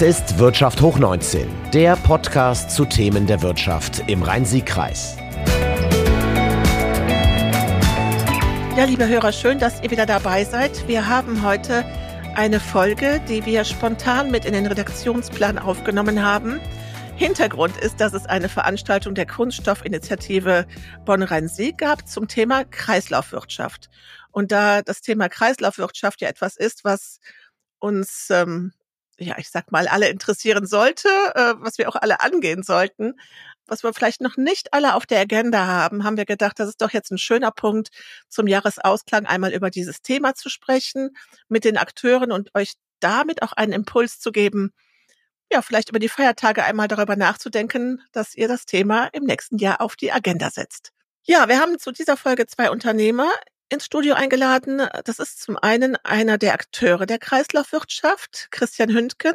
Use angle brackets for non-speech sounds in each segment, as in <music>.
Das ist Wirtschaft hoch 19, der Podcast zu Themen der Wirtschaft im Rhein-Sieg-Kreis. Ja, liebe Hörer, schön, dass ihr wieder dabei seid. Wir haben heute eine Folge, die wir spontan mit in den Redaktionsplan aufgenommen haben. Hintergrund ist, dass es eine Veranstaltung der Kunststoffinitiative Bonn-Rhein-Sieg gab zum Thema Kreislaufwirtschaft. Und da das Thema Kreislaufwirtschaft ja etwas ist, was uns, ähm, ja, ich sag mal, alle interessieren sollte, äh, was wir auch alle angehen sollten, was wir vielleicht noch nicht alle auf der Agenda haben, haben wir gedacht, das ist doch jetzt ein schöner Punkt, zum Jahresausklang einmal über dieses Thema zu sprechen, mit den Akteuren und euch damit auch einen Impuls zu geben, ja, vielleicht über die Feiertage einmal darüber nachzudenken, dass ihr das Thema im nächsten Jahr auf die Agenda setzt. Ja, wir haben zu dieser Folge zwei Unternehmer ins Studio eingeladen. Das ist zum einen einer der Akteure der Kreislaufwirtschaft, Christian Hündken,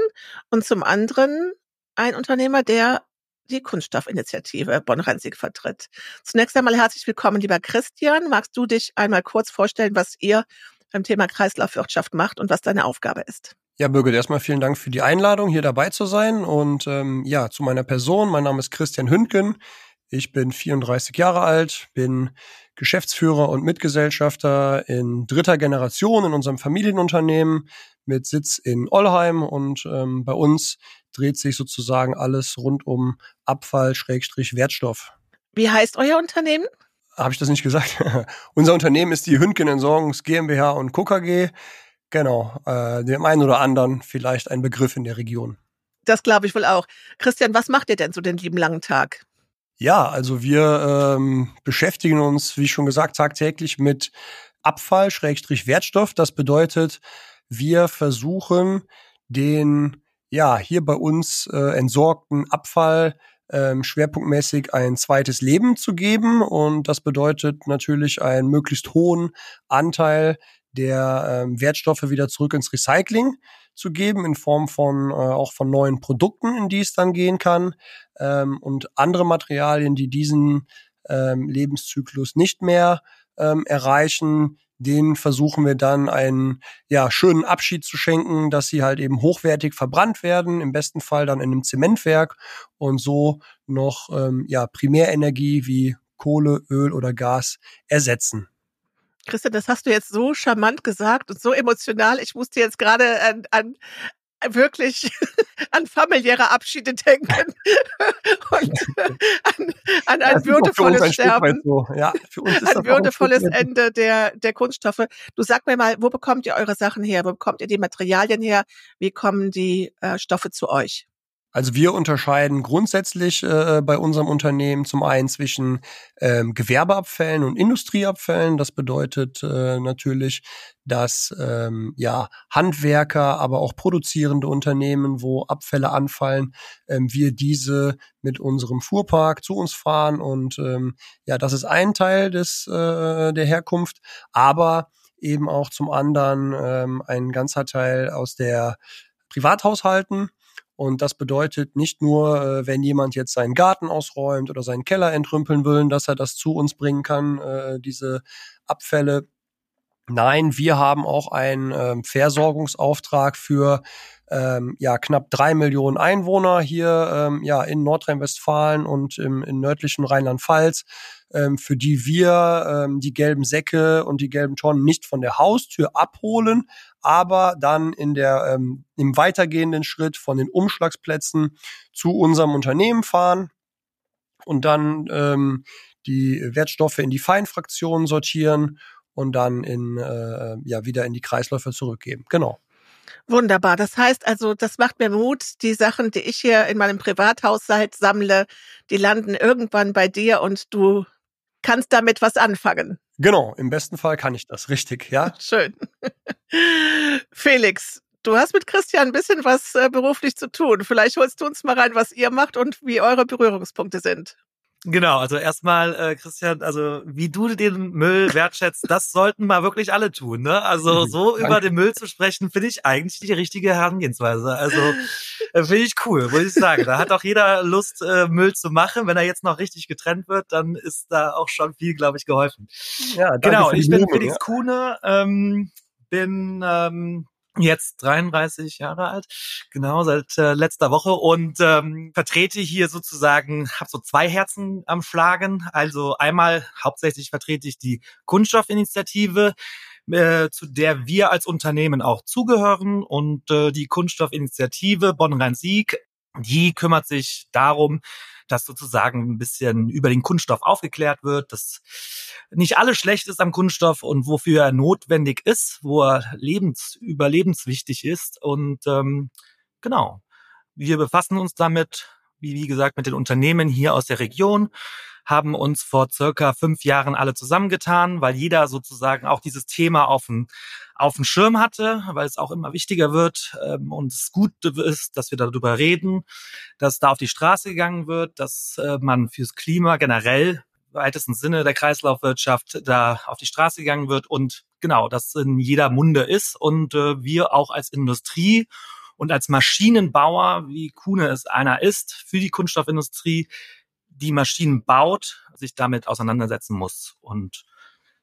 und zum anderen ein Unternehmer, der die Kunststoffinitiative Bonn-Rhein-Sieg vertritt. Zunächst einmal herzlich willkommen, lieber Christian. Magst du dich einmal kurz vorstellen, was ihr beim Thema Kreislaufwirtschaft macht und was deine Aufgabe ist? Ja, Birgit, erstmal vielen Dank für die Einladung, hier dabei zu sein. Und ähm, ja, zu meiner Person. Mein Name ist Christian Hündgen. Ich bin 34 Jahre alt, bin Geschäftsführer und Mitgesellschafter in dritter Generation in unserem Familienunternehmen mit Sitz in Ollheim und ähm, bei uns dreht sich sozusagen alles rund um Abfall, Schrägstrich, Wertstoff. Wie heißt euer Unternehmen? Habe ich das nicht gesagt? <laughs> Unser Unternehmen ist die Hündgen Entsorgungs GmbH und Co. KG. Genau, äh, dem einen oder anderen vielleicht ein Begriff in der Region. Das glaube ich wohl auch. Christian, was macht ihr denn so den lieben langen Tag? Ja, also wir ähm, beschäftigen uns, wie schon gesagt, tagtäglich mit Abfall, Schrägstrich Wertstoff. Das bedeutet, wir versuchen den ja hier bei uns äh, entsorgten Abfall ähm, schwerpunktmäßig ein zweites Leben zu geben und das bedeutet natürlich einen möglichst hohen Anteil der ähm, Wertstoffe wieder zurück ins Recycling zu geben in Form von äh, auch von neuen Produkten, in die es dann gehen kann ähm, und andere Materialien, die diesen ähm, Lebenszyklus nicht mehr ähm, erreichen, denen versuchen wir dann einen ja schönen Abschied zu schenken, dass sie halt eben hochwertig verbrannt werden, im besten Fall dann in einem Zementwerk und so noch ähm, ja Primärenergie wie Kohle, Öl oder Gas ersetzen. Christian, das hast du jetzt so charmant gesagt und so emotional. Ich musste jetzt gerade an, an wirklich <laughs> an familiäre Abschiede denken <laughs> und an, an ein würdevolles ein Sterben, so. ja, ein würdevolles Ende der, der Kunststoffe. Du sag mir mal, wo bekommt ihr eure Sachen her? Wo bekommt ihr die Materialien her? Wie kommen die äh, Stoffe zu euch? Also wir unterscheiden grundsätzlich äh, bei unserem Unternehmen zum einen zwischen ähm, Gewerbeabfällen und Industrieabfällen. Das bedeutet äh, natürlich, dass ähm, ja Handwerker, aber auch produzierende Unternehmen, wo Abfälle anfallen, ähm, wir diese mit unserem Fuhrpark zu uns fahren und ähm, ja, das ist ein Teil des äh, der Herkunft, aber eben auch zum anderen ähm, ein ganzer Teil aus der Privathaushalten und das bedeutet nicht nur, äh, wenn jemand jetzt seinen Garten ausräumt oder seinen Keller entrümpeln will, dass er das zu uns bringen kann, äh, diese Abfälle. Nein, wir haben auch einen ähm, Versorgungsauftrag für ähm, ja knapp drei Millionen Einwohner hier ähm, ja in Nordrhein-Westfalen und im, im nördlichen Rheinland-Pfalz, ähm, für die wir ähm, die gelben Säcke und die gelben Tonnen nicht von der Haustür abholen, aber dann in der ähm, im weitergehenden Schritt von den Umschlagsplätzen zu unserem Unternehmen fahren und dann ähm, die Wertstoffe in die Feinfraktionen sortieren und dann in äh, ja wieder in die Kreisläufe zurückgeben. Genau. Wunderbar. Das heißt also, das macht mir Mut. Die Sachen, die ich hier in meinem Privathaushalt sammle, die landen irgendwann bei dir und du kannst damit was anfangen. Genau, im besten Fall kann ich das, richtig, ja. <laughs> Schön. Felix, du hast mit Christian ein bisschen was äh, beruflich zu tun. Vielleicht holst du uns mal rein, was ihr macht und wie eure Berührungspunkte sind. Genau, also erstmal, äh, Christian, also wie du den Müll wertschätzt, das sollten mal wirklich alle tun. Ne? Also so über den Müll zu sprechen, finde ich eigentlich die richtige Herangehensweise. Also äh, finde ich cool, muss ich sagen. Da hat auch jeder Lust, äh, Müll zu machen. Wenn er jetzt noch richtig getrennt wird, dann ist da auch schon viel, glaube ich, geholfen. Ja, genau, ich bin Felix. Kuhne, ähm, bin ähm, jetzt 33 Jahre alt, genau seit äh, letzter Woche und ähm, vertrete hier sozusagen, habe so zwei Herzen am Schlagen. Also einmal hauptsächlich vertrete ich die Kunststoffinitiative, äh, zu der wir als Unternehmen auch zugehören und äh, die Kunststoffinitiative Bonn-Rhein-Sieg, die kümmert sich darum, dass sozusagen ein bisschen über den Kunststoff aufgeklärt wird, dass nicht alles schlecht ist am Kunststoff und wofür er notwendig ist, wo er lebens überlebenswichtig ist. Und ähm, genau, wir befassen uns damit, wie, wie gesagt, mit den Unternehmen hier aus der Region, haben uns vor circa fünf Jahren alle zusammengetan, weil jeder sozusagen auch dieses Thema auf dem, auf dem Schirm hatte, weil es auch immer wichtiger wird ähm, und es gut ist, dass wir darüber reden, dass da auf die Straße gegangen wird, dass äh, man fürs Klima generell im weitesten Sinne der Kreislaufwirtschaft da auf die Straße gegangen wird und genau, das in jeder Munde ist und äh, wir auch als Industrie und als Maschinenbauer, wie Kuhne es einer ist, für die Kunststoffindustrie, die Maschinen baut, sich damit auseinandersetzen muss und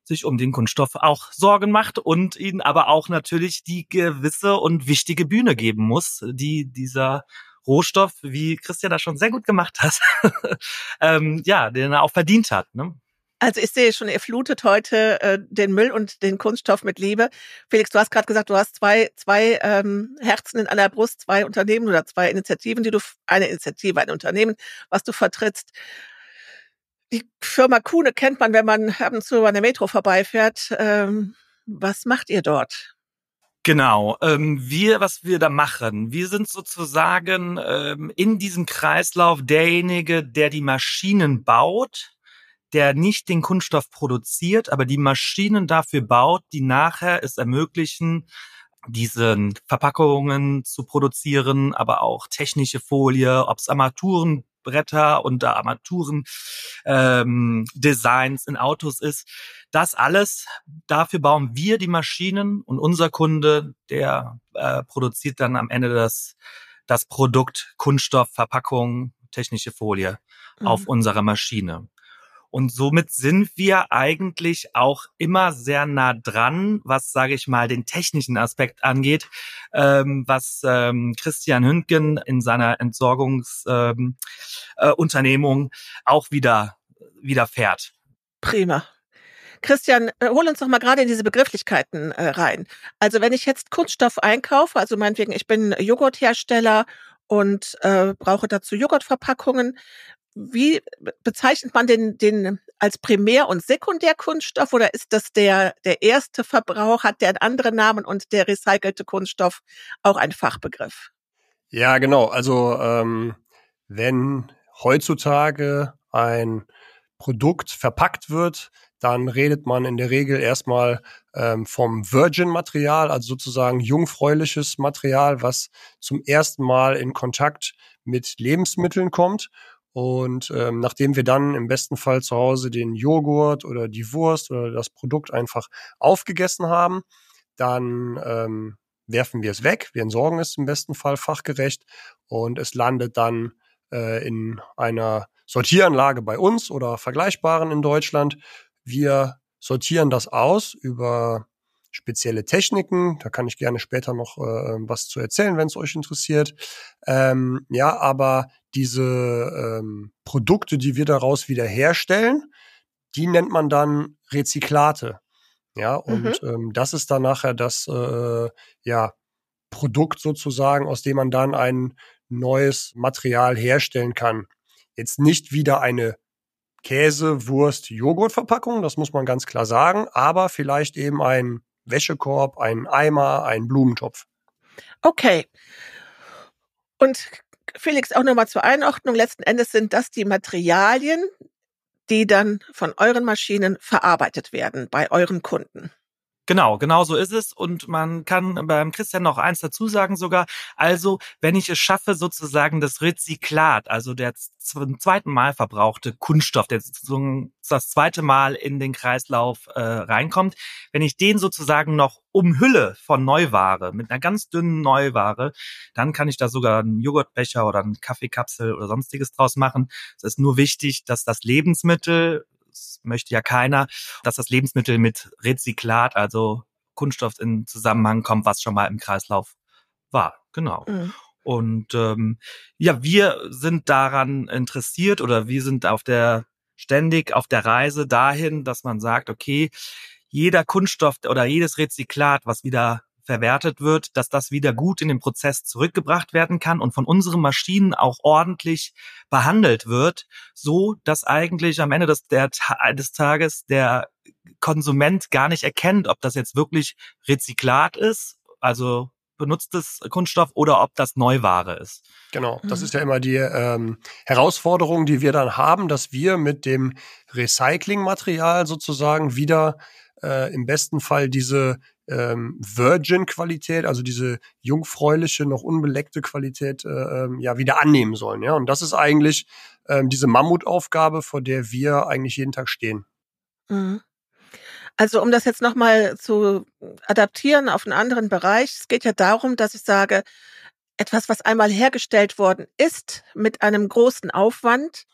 sich um den Kunststoff auch Sorgen macht und ihnen aber auch natürlich die gewisse und wichtige Bühne geben muss, die dieser Rohstoff, wie Christian das schon sehr gut gemacht hat, <laughs> ähm, ja, den er auch verdient hat. Ne? Also ich sehe schon, ihr flutet heute äh, den Müll und den Kunststoff mit Liebe. Felix, du hast gerade gesagt, du hast zwei, zwei ähm, Herzen in einer Brust, zwei Unternehmen oder zwei Initiativen, die du, eine Initiative, ein Unternehmen, was du vertrittst. Die Firma Kuhne kennt man, wenn man ab und zu über eine Metro vorbeifährt. Ähm, was macht ihr dort? Genau, ähm, wir, was wir da machen, wir sind sozusagen ähm, in diesem Kreislauf derjenige, der die Maschinen baut, der nicht den Kunststoff produziert, aber die Maschinen dafür baut, die nachher es ermöglichen, diese Verpackungen zu produzieren, aber auch technische Folie, ob es Armaturenbretter und Armaturen ähm, Designs in Autos ist. Das alles, dafür bauen wir die Maschinen und unser Kunde, der äh, produziert dann am Ende das, das Produkt Kunststoff, Verpackung, technische Folie mhm. auf unserer Maschine. Und somit sind wir eigentlich auch immer sehr nah dran, was, sage ich mal, den technischen Aspekt angeht, ähm, was ähm, Christian Hündgen in seiner Entsorgungsunternehmung ähm, äh, auch wieder, wieder fährt. Prima. Christian, äh, hol uns doch mal gerade in diese Begrifflichkeiten äh, rein. Also wenn ich jetzt Kunststoff einkaufe, also meinetwegen, ich bin Joghurthersteller und äh, brauche dazu Joghurtverpackungen wie bezeichnet man den, den als Primär- und Sekundärkunststoff oder ist das der, der erste Verbrauch, hat der einen anderen Namen und der recycelte Kunststoff auch ein Fachbegriff? Ja, genau. Also ähm, wenn heutzutage ein Produkt verpackt wird, dann redet man in der Regel erstmal ähm, vom Virgin-Material, also sozusagen jungfräuliches Material, was zum ersten Mal in Kontakt mit Lebensmitteln kommt und ähm, nachdem wir dann im besten Fall zu Hause den Joghurt oder die Wurst oder das Produkt einfach aufgegessen haben, dann ähm, werfen wir es weg. Wir entsorgen es im besten Fall fachgerecht und es landet dann äh, in einer Sortieranlage bei uns oder vergleichbaren in Deutschland. Wir sortieren das aus über spezielle Techniken. Da kann ich gerne später noch äh, was zu erzählen, wenn es euch interessiert. Ähm, ja, aber diese ähm, Produkte, die wir daraus wieder herstellen, die nennt man dann Rezyklate. Ja, und mhm. ähm, das ist dann nachher das äh, ja, Produkt sozusagen, aus dem man dann ein neues Material herstellen kann. Jetzt nicht wieder eine Käse, Wurst, Joghurtverpackung, das muss man ganz klar sagen, aber vielleicht eben ein Wäschekorb, ein Eimer, ein Blumentopf. Okay. Und Felix, auch nochmal zur Einordnung. Letzten Endes sind das die Materialien, die dann von euren Maschinen verarbeitet werden bei euren Kunden. Genau, genau so ist es. Und man kann beim Christian noch eins dazu sagen sogar. Also, wenn ich es schaffe, sozusagen das Rezyklat, also der zum zweiten Mal verbrauchte Kunststoff, der sozusagen das zweite Mal in den Kreislauf äh, reinkommt, wenn ich den sozusagen noch umhülle von Neuware, mit einer ganz dünnen Neuware, dann kann ich da sogar einen Joghurtbecher oder einen Kaffeekapsel oder sonstiges draus machen. Es ist nur wichtig, dass das Lebensmittel das möchte ja keiner, dass das Lebensmittel mit Rezyklat, also Kunststoff in Zusammenhang kommt, was schon mal im Kreislauf war. Genau. Mhm. Und ähm, ja, wir sind daran interessiert oder wir sind auf der ständig auf der Reise dahin, dass man sagt, okay, jeder Kunststoff oder jedes Rezyklat, was wieder verwertet wird, dass das wieder gut in den Prozess zurückgebracht werden kann und von unseren Maschinen auch ordentlich behandelt wird, so dass eigentlich am Ende des, der, des Tages der Konsument gar nicht erkennt, ob das jetzt wirklich Rezyklat ist, also benutztes Kunststoff oder ob das Neuware ist. Genau, das mhm. ist ja immer die ähm, Herausforderung, die wir dann haben, dass wir mit dem Recyclingmaterial sozusagen wieder äh, im besten Fall diese ähm, Virgin-Qualität, also diese jungfräuliche, noch unbeleckte Qualität, äh, ähm, ja, wieder annehmen sollen. Ja, und das ist eigentlich ähm, diese Mammutaufgabe, vor der wir eigentlich jeden Tag stehen. Mhm. Also um das jetzt nochmal zu adaptieren auf einen anderen Bereich, es geht ja darum, dass ich sage, etwas, was einmal hergestellt worden ist, mit einem großen Aufwand,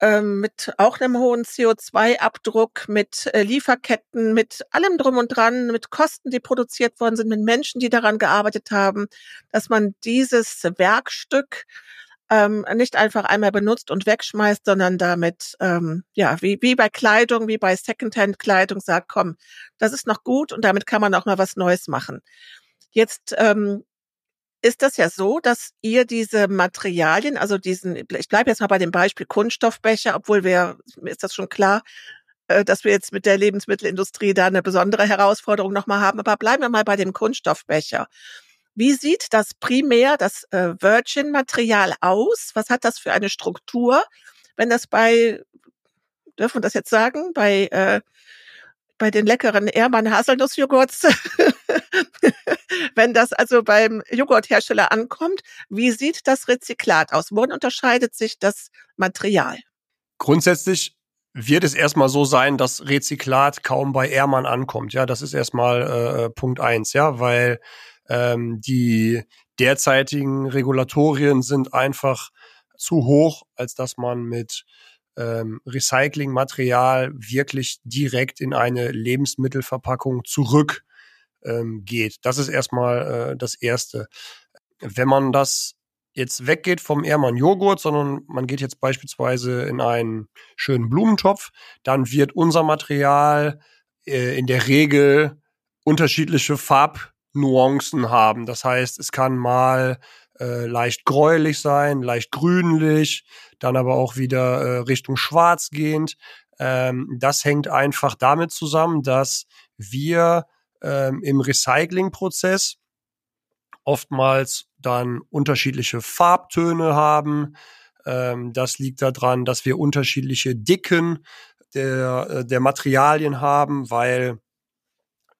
ähm, mit auch einem hohen CO2-Abdruck, mit äh, Lieferketten, mit allem drum und dran, mit Kosten, die produziert worden sind, mit Menschen, die daran gearbeitet haben, dass man dieses Werkstück ähm, nicht einfach einmal benutzt und wegschmeißt, sondern damit, ähm, ja, wie, wie bei Kleidung, wie bei Secondhand-Kleidung sagt, komm, das ist noch gut und damit kann man auch mal was Neues machen. Jetzt ähm, ist das ja so, dass ihr diese Materialien, also diesen, ich bleibe jetzt mal bei dem Beispiel Kunststoffbecher, obwohl wir, mir ist das schon klar, äh, dass wir jetzt mit der Lebensmittelindustrie da eine besondere Herausforderung nochmal haben, aber bleiben wir mal bei dem Kunststoffbecher. Wie sieht das primär, das äh, Virgin-Material aus? Was hat das für eine Struktur? Wenn das bei, dürfen wir das jetzt sagen, bei, äh, bei den leckeren Ehrmann Haselnussjoghurts, <laughs> <laughs> wenn das also beim Joghurthersteller ankommt, wie sieht das Rezyklat aus? Worin unterscheidet sich das Material? Grundsätzlich wird es erstmal so sein, dass Rezyklat kaum bei Ehrmann ankommt. Ja, das ist erstmal äh, äh Punkt eins, ja, weil ähm, die derzeitigen Regulatorien sind einfach zu hoch, als dass man mit ähm, Recyclingmaterial wirklich direkt in eine Lebensmittelverpackung zurück ähm, geht. Das ist erstmal äh, das Erste. Wenn man das jetzt weggeht vom Ehrmann Joghurt, sondern man geht jetzt beispielsweise in einen schönen Blumentopf, dann wird unser Material äh, in der Regel unterschiedliche Farb Nuancen haben. Das heißt, es kann mal äh, leicht gräulich sein, leicht grünlich, dann aber auch wieder äh, Richtung schwarz gehend. Ähm, das hängt einfach damit zusammen, dass wir ähm, im Recyclingprozess oftmals dann unterschiedliche Farbtöne haben. Ähm, das liegt daran, dass wir unterschiedliche Dicken der, äh, der Materialien haben, weil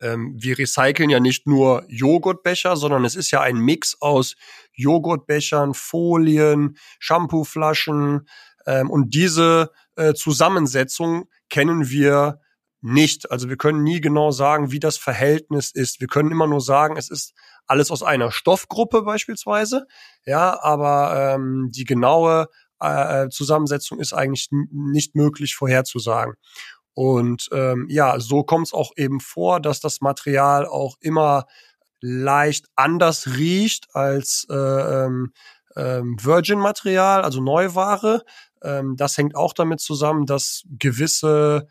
ähm, wir recyceln ja nicht nur Joghurtbecher, sondern es ist ja ein Mix aus Joghurtbechern, Folien, Shampooflaschen ähm, und diese äh, Zusammensetzung kennen wir nicht. Also wir können nie genau sagen, wie das Verhältnis ist. Wir können immer nur sagen, es ist alles aus einer Stoffgruppe beispielsweise. Ja, aber ähm, die genaue äh, Zusammensetzung ist eigentlich nicht möglich vorherzusagen. Und ähm, ja, so kommt es auch eben vor, dass das Material auch immer leicht anders riecht als äh, ähm, ähm, Virgin-Material, also Neuware. Ähm, das hängt auch damit zusammen, dass gewisse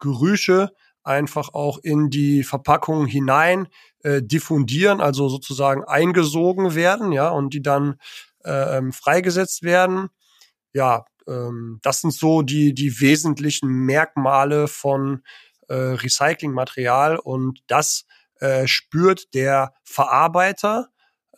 Gerüche einfach auch in die Verpackung hinein äh, diffundieren, also sozusagen eingesogen werden, ja, und die dann äh, ähm, freigesetzt werden. Ja, ähm, das sind so die, die wesentlichen Merkmale von äh, Recyclingmaterial und das äh, spürt der Verarbeiter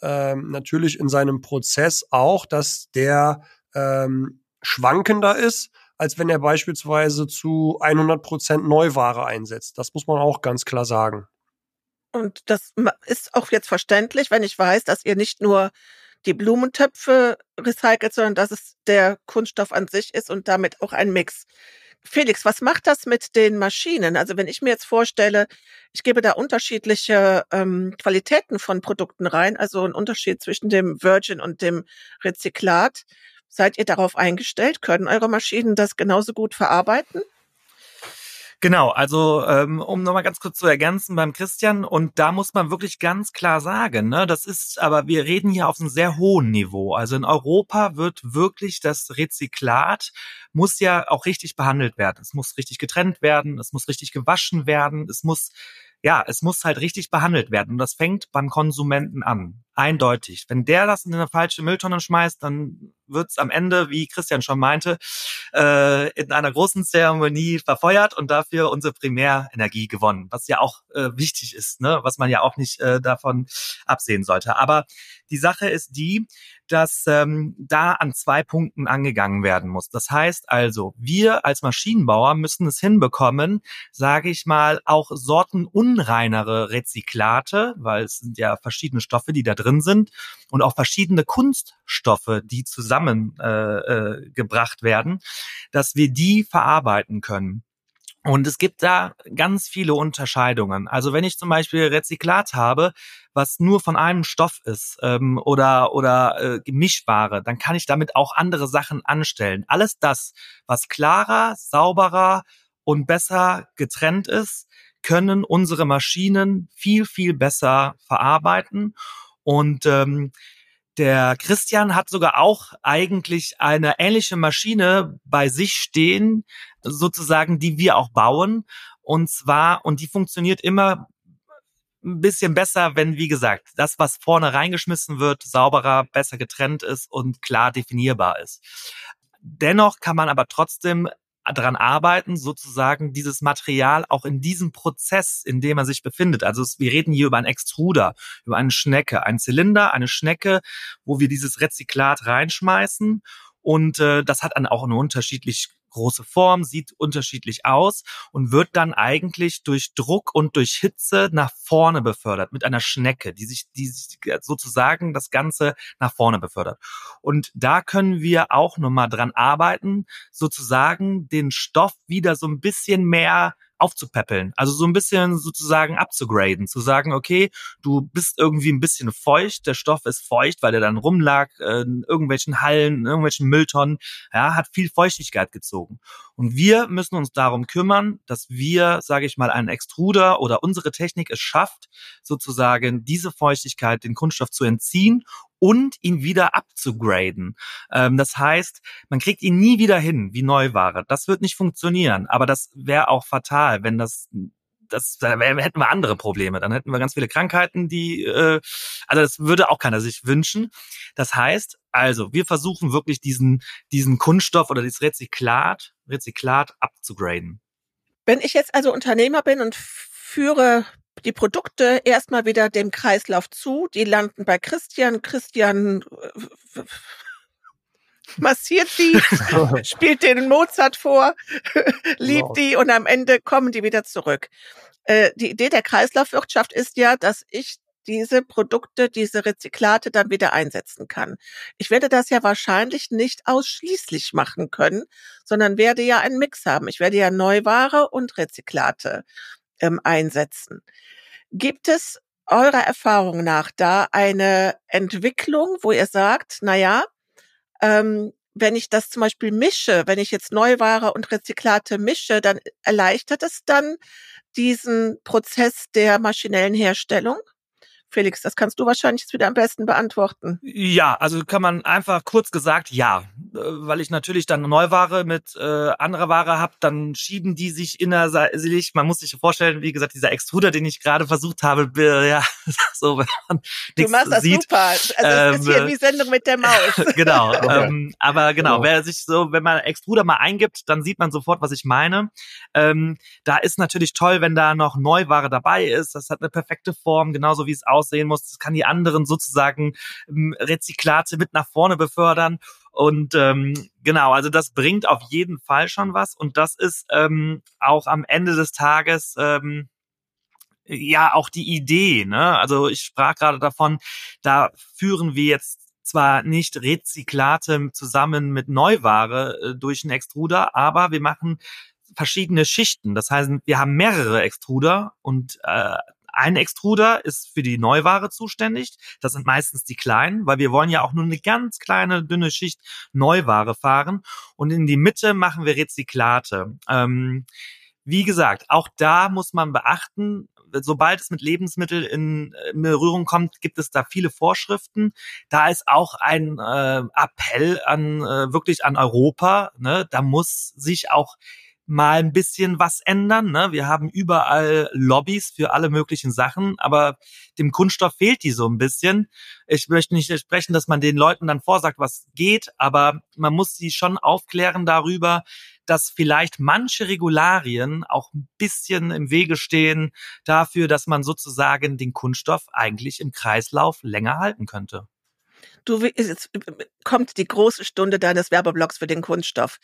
ähm, natürlich in seinem Prozess auch, dass der ähm, schwankender ist, als wenn er beispielsweise zu 100 Prozent Neuware einsetzt. Das muss man auch ganz klar sagen. Und das ist auch jetzt verständlich, wenn ich weiß, dass ihr nicht nur die Blumentöpfe recycelt, sondern dass es der Kunststoff an sich ist und damit auch ein Mix. Felix, was macht das mit den Maschinen? Also wenn ich mir jetzt vorstelle, ich gebe da unterschiedliche ähm, Qualitäten von Produkten rein, also ein Unterschied zwischen dem Virgin und dem Rezyklat. Seid ihr darauf eingestellt? Können eure Maschinen das genauso gut verarbeiten? Genau, also ähm, um nochmal ganz kurz zu ergänzen beim Christian, und da muss man wirklich ganz klar sagen, ne, das ist, aber wir reden hier auf einem sehr hohen Niveau. Also in Europa wird wirklich das Rezyklat muss ja auch richtig behandelt werden. Es muss richtig getrennt werden, es muss richtig gewaschen werden, es muss ja, es muss halt richtig behandelt werden. Und das fängt beim Konsumenten an. Eindeutig. Wenn der das in eine falsche Mülltonne schmeißt, dann wird's am Ende, wie Christian schon meinte, äh, in einer großen Zeremonie verfeuert und dafür unsere Primärenergie gewonnen, was ja auch äh, wichtig ist, ne? was man ja auch nicht äh, davon absehen sollte. Aber die Sache ist die, dass ähm, da an zwei Punkten angegangen werden muss. Das heißt also, wir als Maschinenbauer müssen es hinbekommen, sage ich mal, auch sortenunreinere Rezyklate, weil es sind ja verschiedene Stoffe, die da drin sind und auch verschiedene Kunststoffe, die zusammen äh, äh, gebracht werden, dass wir die verarbeiten können. Und es gibt da ganz viele Unterscheidungen. Also wenn ich zum Beispiel Rezyklat habe, was nur von einem Stoff ist ähm, oder oder äh, Gemischware, dann kann ich damit auch andere Sachen anstellen. Alles das, was klarer, sauberer und besser getrennt ist, können unsere Maschinen viel viel besser verarbeiten und ähm, der Christian hat sogar auch eigentlich eine ähnliche Maschine bei sich stehen, sozusagen, die wir auch bauen. Und zwar, und die funktioniert immer ein bisschen besser, wenn, wie gesagt, das, was vorne reingeschmissen wird, sauberer, besser getrennt ist und klar definierbar ist. Dennoch kann man aber trotzdem daran arbeiten, sozusagen dieses Material auch in diesem Prozess, in dem man sich befindet. Also wir reden hier über einen Extruder, über eine Schnecke, einen Zylinder, eine Schnecke, wo wir dieses Rezyklat reinschmeißen. Und äh, das hat dann auch eine unterschiedlich große Form, sieht unterschiedlich aus und wird dann eigentlich durch Druck und durch Hitze nach vorne befördert mit einer Schnecke, die sich, die sich sozusagen das Ganze nach vorne befördert. Und da können wir auch nochmal dran arbeiten, sozusagen den Stoff wieder so ein bisschen mehr aufzupäppeln. Also so ein bisschen sozusagen abzugraden, zu sagen, okay, du bist irgendwie ein bisschen feucht, der Stoff ist feucht, weil der dann rumlag in irgendwelchen Hallen, in irgendwelchen Mülltonnen, ja, hat viel Feuchtigkeit gezogen. Und wir müssen uns darum kümmern, dass wir, sage ich mal, einen Extruder oder unsere Technik es schafft, sozusagen diese Feuchtigkeit, den Kunststoff zu entziehen und ihn wieder abzugraden. Ähm, das heißt, man kriegt ihn nie wieder hin wie Neuware. Das wird nicht funktionieren. Aber das wäre auch fatal, wenn das das da hätten wir andere Probleme. Dann hätten wir ganz viele Krankheiten, die äh, also das würde auch keiner sich wünschen. Das heißt, also wir versuchen wirklich diesen diesen Kunststoff oder dieses Rezyklat Rezyklat abzugraden. Wenn ich jetzt also Unternehmer bin und führe die Produkte erstmal wieder dem Kreislauf zu. Die landen bei Christian. Christian äh, <laughs> massiert die, <laughs> spielt den Mozart vor, <laughs> liebt wow. die und am Ende kommen die wieder zurück. Äh, die Idee der Kreislaufwirtschaft ist ja, dass ich diese Produkte, diese Rezyklate dann wieder einsetzen kann. Ich werde das ja wahrscheinlich nicht ausschließlich machen können, sondern werde ja einen Mix haben. Ich werde ja Neuware und Rezyklate ähm, einsetzen. Gibt es eurer Erfahrung nach da eine Entwicklung, wo ihr sagt, na ähm, wenn ich das zum Beispiel mische, wenn ich jetzt Neuware und Rezyklate mische, dann erleichtert es dann diesen Prozess der maschinellen Herstellung? Felix, das kannst du wahrscheinlich jetzt wieder am besten beantworten. Ja, also kann man einfach kurz gesagt ja, weil ich natürlich dann Neuware mit äh, anderer Ware habe, dann schieben die sich innerlich. Man muss sich vorstellen, wie gesagt, dieser Extruder, den ich gerade versucht habe, <laughs> ja, so wenn man Du machst das sieht. super. Also ähm, ist hier wie Sendung mit der Maus. <laughs> genau. <laughs> ähm, aber genau, genau, wer sich so, wenn man Extruder mal eingibt, dann sieht man sofort, was ich meine. Ähm, da ist natürlich toll, wenn da noch Neuware dabei ist. Das hat eine perfekte Form, genauso wie es aussehen muss. Das kann die anderen sozusagen ähm, Rezyklate mit nach vorne befördern. Und ähm, genau, also das bringt auf jeden Fall schon was. Und das ist ähm, auch am Ende des Tages ähm, ja auch die Idee. Ne? Also ich sprach gerade davon, da führen wir jetzt zwar nicht Rezyklate zusammen mit Neuware äh, durch einen Extruder, aber wir machen verschiedene Schichten. Das heißt, wir haben mehrere Extruder und äh, ein Extruder ist für die Neuware zuständig. Das sind meistens die kleinen, weil wir wollen ja auch nur eine ganz kleine, dünne Schicht Neuware fahren. Und in die Mitte machen wir Rezyklate. Ähm, wie gesagt, auch da muss man beachten, sobald es mit Lebensmitteln in Berührung kommt, gibt es da viele Vorschriften. Da ist auch ein äh, Appell an äh, wirklich an Europa. Ne? Da muss sich auch mal ein bisschen was ändern. Ne? Wir haben überall Lobbys für alle möglichen Sachen, aber dem Kunststoff fehlt die so ein bisschen. Ich möchte nicht sprechen, dass man den Leuten dann vorsagt, was geht, aber man muss sie schon aufklären darüber, dass vielleicht manche Regularien auch ein bisschen im Wege stehen dafür, dass man sozusagen den Kunststoff eigentlich im Kreislauf länger halten könnte. Du, jetzt kommt die große Stunde deines Werbeblocks für den Kunststoff.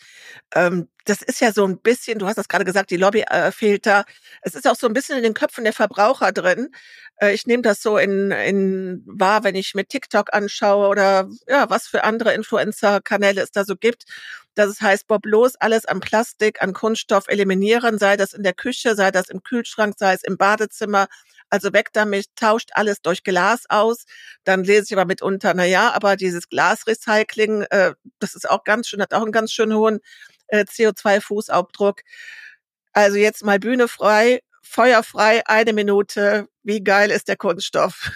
Ähm, das ist ja so ein bisschen, du hast das gerade gesagt, die Lobby äh, fehlt da. Es ist auch so ein bisschen in den Köpfen der Verbraucher drin. Äh, ich nehme das so in, in wahr, wenn ich mir TikTok anschaue oder ja, was für andere Influencer-Kanäle es da so gibt. Dass es heißt, Bob los, alles an Plastik, an Kunststoff eliminieren, sei das in der Küche, sei das im Kühlschrank, sei es im Badezimmer, also weg damit, tauscht alles durch Glas aus. Dann lese ich aber mitunter, na ja, aber dieses Glasrecycling, äh, das ist auch ganz schön, hat auch einen ganz schön hohen äh, CO2-Fußabdruck. Also jetzt mal Bühne frei, Feuer frei, eine Minute. Wie geil ist der Kunststoff?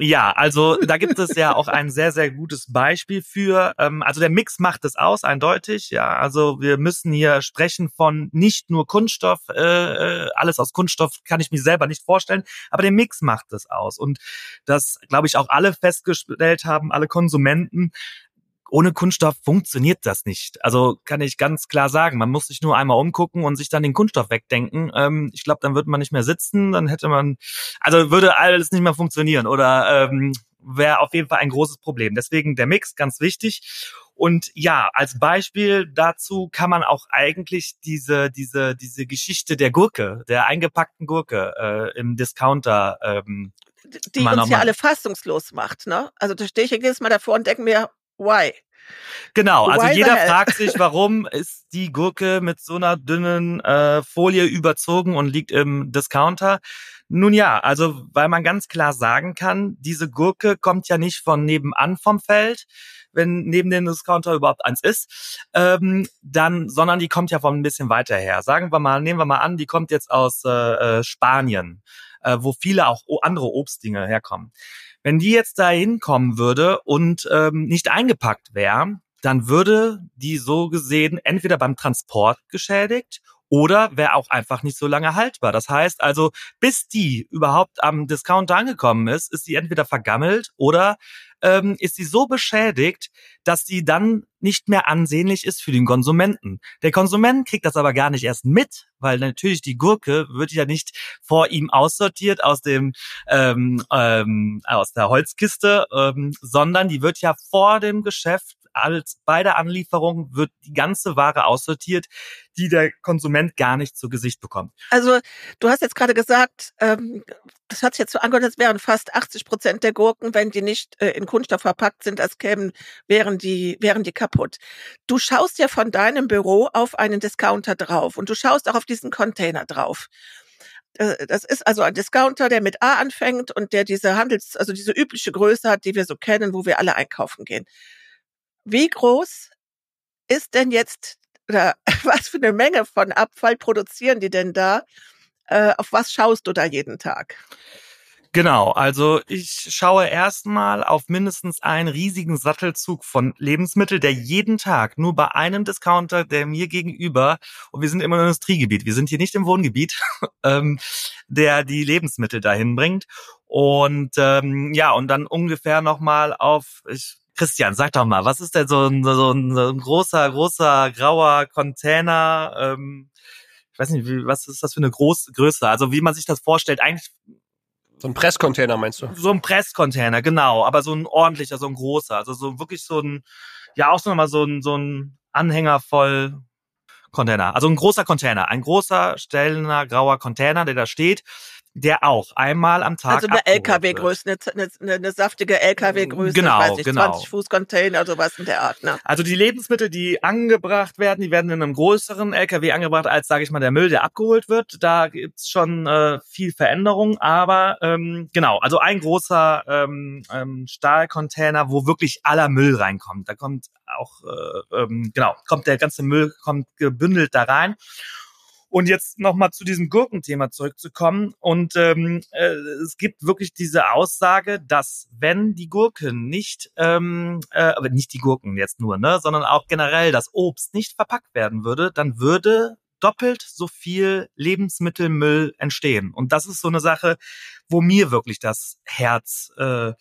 Ja, also da gibt es ja auch ein sehr, sehr gutes Beispiel für. Ähm, also der Mix macht es aus, eindeutig. Ja, also wir müssen hier sprechen von nicht nur Kunststoff, äh, äh alles aus Kunststoff kann ich mir selber nicht vorstellen, aber der Mix macht es aus. Und das, glaube ich, auch alle festgestellt haben, alle Konsumenten, ohne Kunststoff funktioniert das nicht. Also kann ich ganz klar sagen, man muss sich nur einmal umgucken und sich dann den Kunststoff wegdenken. Ähm, ich glaube, dann würde man nicht mehr sitzen, dann hätte man, also würde alles nicht mehr funktionieren oder ähm, wäre auf jeden Fall ein großes Problem. Deswegen der Mix ganz wichtig. Und ja, als Beispiel dazu kann man auch eigentlich diese diese diese Geschichte der Gurke, der eingepackten Gurke äh, im Discounter ähm, die uns ja alle fassungslos macht, ne? Also da stehe ich jedes Mal davor und denke mir, Why? Genau, also Why jeder fragt sich, warum ist die Gurke mit so einer dünnen äh, Folie überzogen und liegt im Discounter? Nun ja, also weil man ganz klar sagen kann, diese Gurke kommt ja nicht von nebenan vom Feld, wenn neben dem Discounter überhaupt eins ist, ähm, dann, sondern die kommt ja von ein bisschen weiter her. Sagen wir mal, nehmen wir mal an, die kommt jetzt aus äh, äh Spanien, äh, wo viele auch andere Obstdinge herkommen. Wenn die jetzt da hinkommen würde und ähm, nicht eingepackt wäre, dann würde die so gesehen entweder beim Transport geschädigt oder wäre auch einfach nicht so lange haltbar. Das heißt also, bis die überhaupt am Discounter angekommen ist, ist sie entweder vergammelt oder ähm, ist sie so beschädigt, dass sie dann nicht mehr ansehnlich ist für den Konsumenten. Der Konsument kriegt das aber gar nicht erst mit, weil natürlich die Gurke wird ja nicht vor ihm aussortiert aus dem ähm, ähm, aus der Holzkiste, ähm, sondern die wird ja vor dem Geschäft als bei der Anlieferung wird die ganze Ware aussortiert, die der Konsument gar nicht zu Gesicht bekommt. Also du hast jetzt gerade gesagt, ähm, das hat sich jetzt so angehört, als wären fast 80 Prozent der Gurken, wenn die nicht äh, in Kunststoff verpackt sind, als kämen, wären die, wären die kaputt. Du schaust ja von deinem Büro auf einen Discounter drauf und du schaust auch auf diesen Container drauf. Äh, das ist also ein Discounter, der mit A anfängt und der diese Handels, also diese übliche Größe hat, die wir so kennen, wo wir alle einkaufen gehen. Wie groß ist denn jetzt, <laughs> oder was für eine Menge von Abfall produzieren die denn da? Äh, auf was schaust du da jeden Tag? Genau, also ich schaue erstmal auf mindestens einen riesigen Sattelzug von Lebensmitteln, der jeden Tag nur bei einem Discounter, der mir gegenüber, und wir sind im Industriegebiet, wir sind hier nicht im Wohngebiet, <laughs> ähm, der die Lebensmittel dahin bringt. Und ähm, ja, und dann ungefähr nochmal auf, ich Christian, sag doch mal, was ist denn so ein, so ein, so ein großer, großer grauer Container? Ähm, ich weiß nicht, wie, was ist das für eine Groß Größe? Also wie man sich das vorstellt, eigentlich. So ein Presscontainer meinst du? So ein Presscontainer, genau, aber so ein ordentlicher, so ein großer, also so wirklich so ein, ja auch so nochmal so ein, so ein Anhänger voll Container, also ein großer Container, ein großer, stellender, grauer Container, der da steht der auch einmal am Tag. Also eine LKW-Größe, eine, eine, eine, saftige LKW-Größe, genau, weiß nicht, genau. 20 Fuß Container, sowas in der Art. Ne? Also die Lebensmittel, die angebracht werden, die werden in einem größeren LKW angebracht, als sage ich mal der Müll, der abgeholt wird. Da gibt's schon äh, viel Veränderung, aber ähm, genau, also ein großer ähm, ähm, Stahlcontainer, wo wirklich aller Müll reinkommt. Da kommt auch äh, ähm, genau, kommt der ganze Müll kommt gebündelt da rein. Und jetzt nochmal zu diesem Gurkenthema zurückzukommen. Und ähm, äh, es gibt wirklich diese Aussage, dass wenn die Gurken nicht, ähm, äh, aber nicht die Gurken jetzt nur, ne, sondern auch generell das Obst nicht verpackt werden würde, dann würde doppelt so viel Lebensmittelmüll entstehen. Und das ist so eine Sache, wo mir wirklich das Herz äh,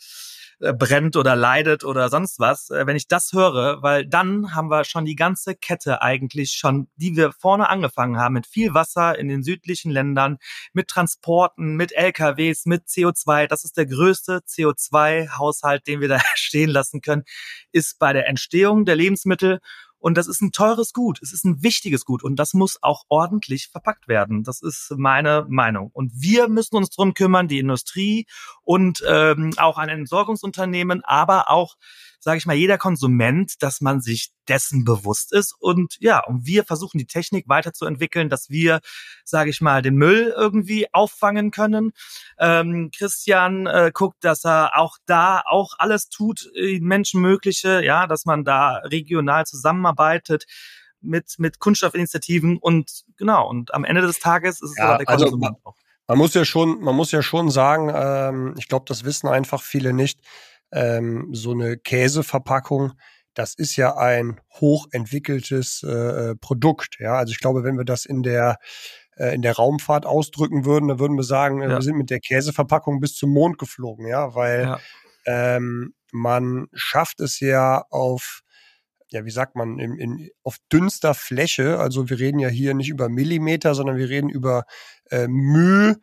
äh, brennt oder leidet oder sonst was, äh, wenn ich das höre, weil dann haben wir schon die ganze Kette eigentlich schon, die wir vorne angefangen haben, mit viel Wasser in den südlichen Ländern, mit Transporten, mit LKWs, mit CO2. Das ist der größte CO2-Haushalt, den wir da <laughs> stehen lassen können, ist bei der Entstehung der Lebensmittel und das ist ein teures Gut. Es ist ein wichtiges Gut. Und das muss auch ordentlich verpackt werden. Das ist meine Meinung. Und wir müssen uns drum kümmern, die Industrie und ähm, auch ein Entsorgungsunternehmen, aber auch sage ich mal, jeder Konsument, dass man sich dessen bewusst ist. Und ja, und wir versuchen die Technik weiterzuentwickeln, dass wir, sage ich mal, den Müll irgendwie auffangen können. Ähm, Christian äh, guckt, dass er auch da auch alles tut, äh, Menschenmögliche, ja, dass man da regional zusammenarbeitet mit, mit Kunststoffinitiativen und genau, und am Ende des Tages ist es ja, der also Konsument auch. Man muss ja schon, man muss ja schon sagen, ähm, ich glaube, das wissen einfach viele nicht ähm, so eine Käseverpackung, das ist ja ein hochentwickeltes äh, Produkt. Ja, also ich glaube, wenn wir das in der äh, in der Raumfahrt ausdrücken würden, dann würden wir sagen, äh, ja. wir sind mit der Käseverpackung bis zum Mond geflogen. Ja, weil ja. Ähm, man schafft es ja auf ja, wie sagt man, in, in, auf dünnster Fläche, also wir reden ja hier nicht über Millimeter, sondern wir reden über äh, Mühdicken,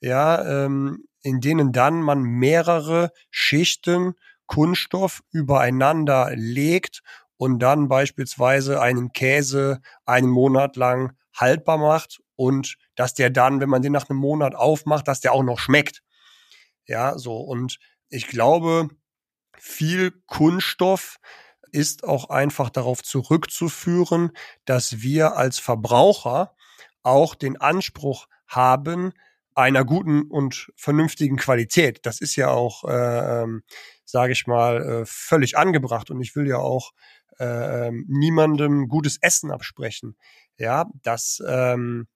äh, ja, ähm, in denen dann man mehrere Schichten Kunststoff übereinander legt und dann beispielsweise einen Käse einen Monat lang haltbar macht und dass der dann, wenn man den nach einem Monat aufmacht, dass der auch noch schmeckt. Ja, so. Und ich glaube, viel Kunststoff ist auch einfach darauf zurückzuführen, dass wir als Verbraucher auch den Anspruch haben, einer guten und vernünftigen Qualität. Das ist ja auch, äh, ähm, sage ich mal, äh, völlig angebracht. Und ich will ja auch äh, ähm, niemandem gutes Essen absprechen. Ja, das ähm,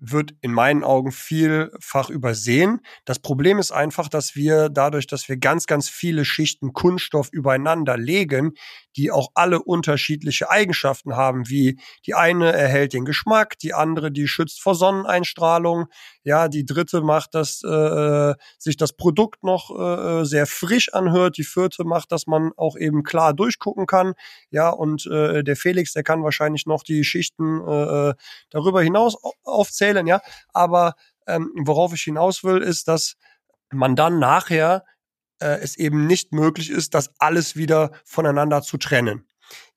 wird in meinen Augen vielfach übersehen. Das Problem ist einfach, dass wir dadurch, dass wir ganz, ganz viele Schichten Kunststoff übereinander legen, die auch alle unterschiedliche Eigenschaften haben, wie die eine erhält den Geschmack, die andere, die schützt vor Sonneneinstrahlung, ja, die dritte macht, dass äh, sich das Produkt noch äh, sehr frisch anhört, die vierte macht, dass man auch eben klar durchgucken kann, ja, und äh, der Felix, der kann wahrscheinlich noch die Schichten äh, darüber hinaus aufzählen, ja, aber ähm, worauf ich hinaus will, ist, dass man dann nachher äh, es eben nicht möglich ist, das alles wieder voneinander zu trennen.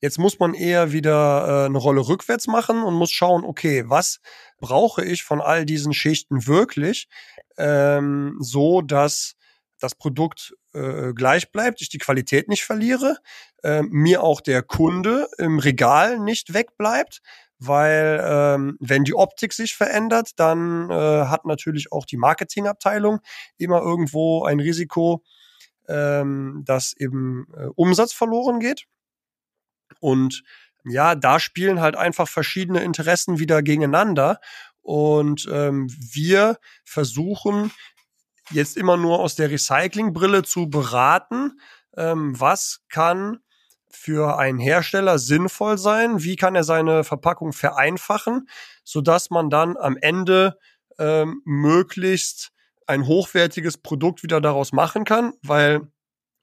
Jetzt muss man eher wieder äh, eine Rolle rückwärts machen und muss schauen, okay, was brauche ich von all diesen Schichten wirklich, ähm, so dass das Produkt äh, gleich bleibt, ich die Qualität nicht verliere, äh, mir auch der Kunde im Regal nicht wegbleibt, weil ähm, wenn die Optik sich verändert, dann äh, hat natürlich auch die Marketingabteilung immer irgendwo ein Risiko, ähm, dass eben äh, Umsatz verloren geht. Und ja, da spielen halt einfach verschiedene Interessen wieder gegeneinander. Und ähm, wir versuchen jetzt immer nur aus der Recyclingbrille zu beraten, ähm, was kann für einen Hersteller sinnvoll sein, wie kann er seine Verpackung vereinfachen, so dass man dann am Ende ähm, möglichst ein hochwertiges Produkt wieder daraus machen kann, weil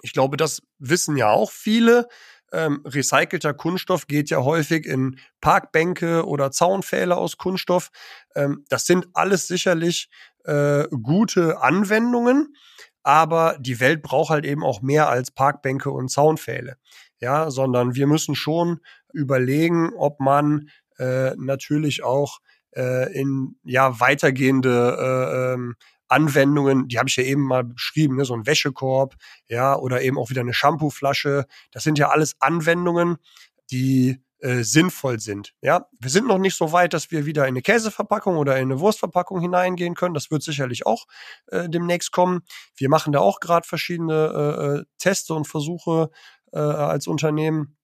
ich glaube, das wissen ja auch viele. Ähm, recycelter Kunststoff geht ja häufig in Parkbänke oder Zaunpfähle aus Kunststoff. Ähm, das sind alles sicherlich äh, gute Anwendungen, aber die Welt braucht halt eben auch mehr als Parkbänke und Zaunpfähle. Ja, sondern wir müssen schon überlegen, ob man äh, natürlich auch äh, in ja weitergehende äh, ähm, Anwendungen, die habe ich ja eben mal beschrieben, ne, so ein Wäschekorb, ja, oder eben auch wieder eine Shampooflasche. Das sind ja alles Anwendungen, die äh, sinnvoll sind. Ja, wir sind noch nicht so weit, dass wir wieder in eine Käseverpackung oder in eine Wurstverpackung hineingehen können. Das wird sicherlich auch äh, demnächst kommen. Wir machen da auch gerade verschiedene äh, äh, Teste und Versuche äh, als Unternehmen.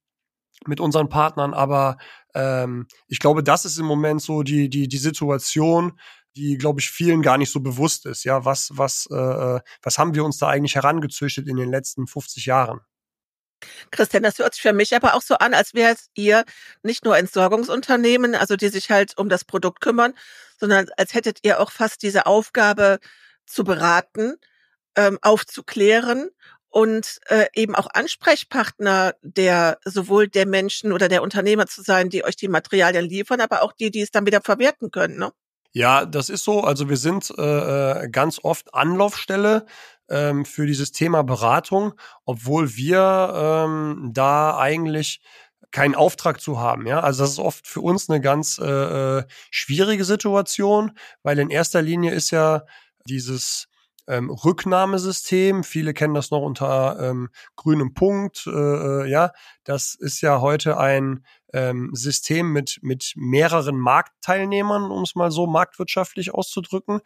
mit unseren Partnern, aber ähm, ich glaube, das ist im Moment so die, die, die Situation, die, glaube ich, vielen gar nicht so bewusst ist. Ja, was, was, äh, was haben wir uns da eigentlich herangezüchtet in den letzten 50 Jahren? Christian, das hört sich für mich aber auch so an, als wärt ihr nicht nur Entsorgungsunternehmen, also die sich halt um das Produkt kümmern, sondern als hättet ihr auch fast diese Aufgabe zu beraten, ähm, aufzuklären und äh, eben auch Ansprechpartner der sowohl der Menschen oder der Unternehmer zu sein, die euch die Materialien liefern, aber auch die, die es dann wieder verwerten können. Ne? Ja, das ist so. Also wir sind äh, äh ganz oft Anlaufstelle ähm, für dieses Thema Beratung, obwohl wir ähm, da eigentlich keinen Auftrag zu haben. Ja, also das ist oft für uns eine ganz äh, äh, schwierige Situation, weil in erster Linie ist ja dieses ähm, Rücknahmesystem. Viele kennen das noch unter ähm, grünem Punkt. Äh, äh ja, das ist ja heute ein ähm, System mit mit mehreren Marktteilnehmern, um es mal so marktwirtschaftlich auszudrücken.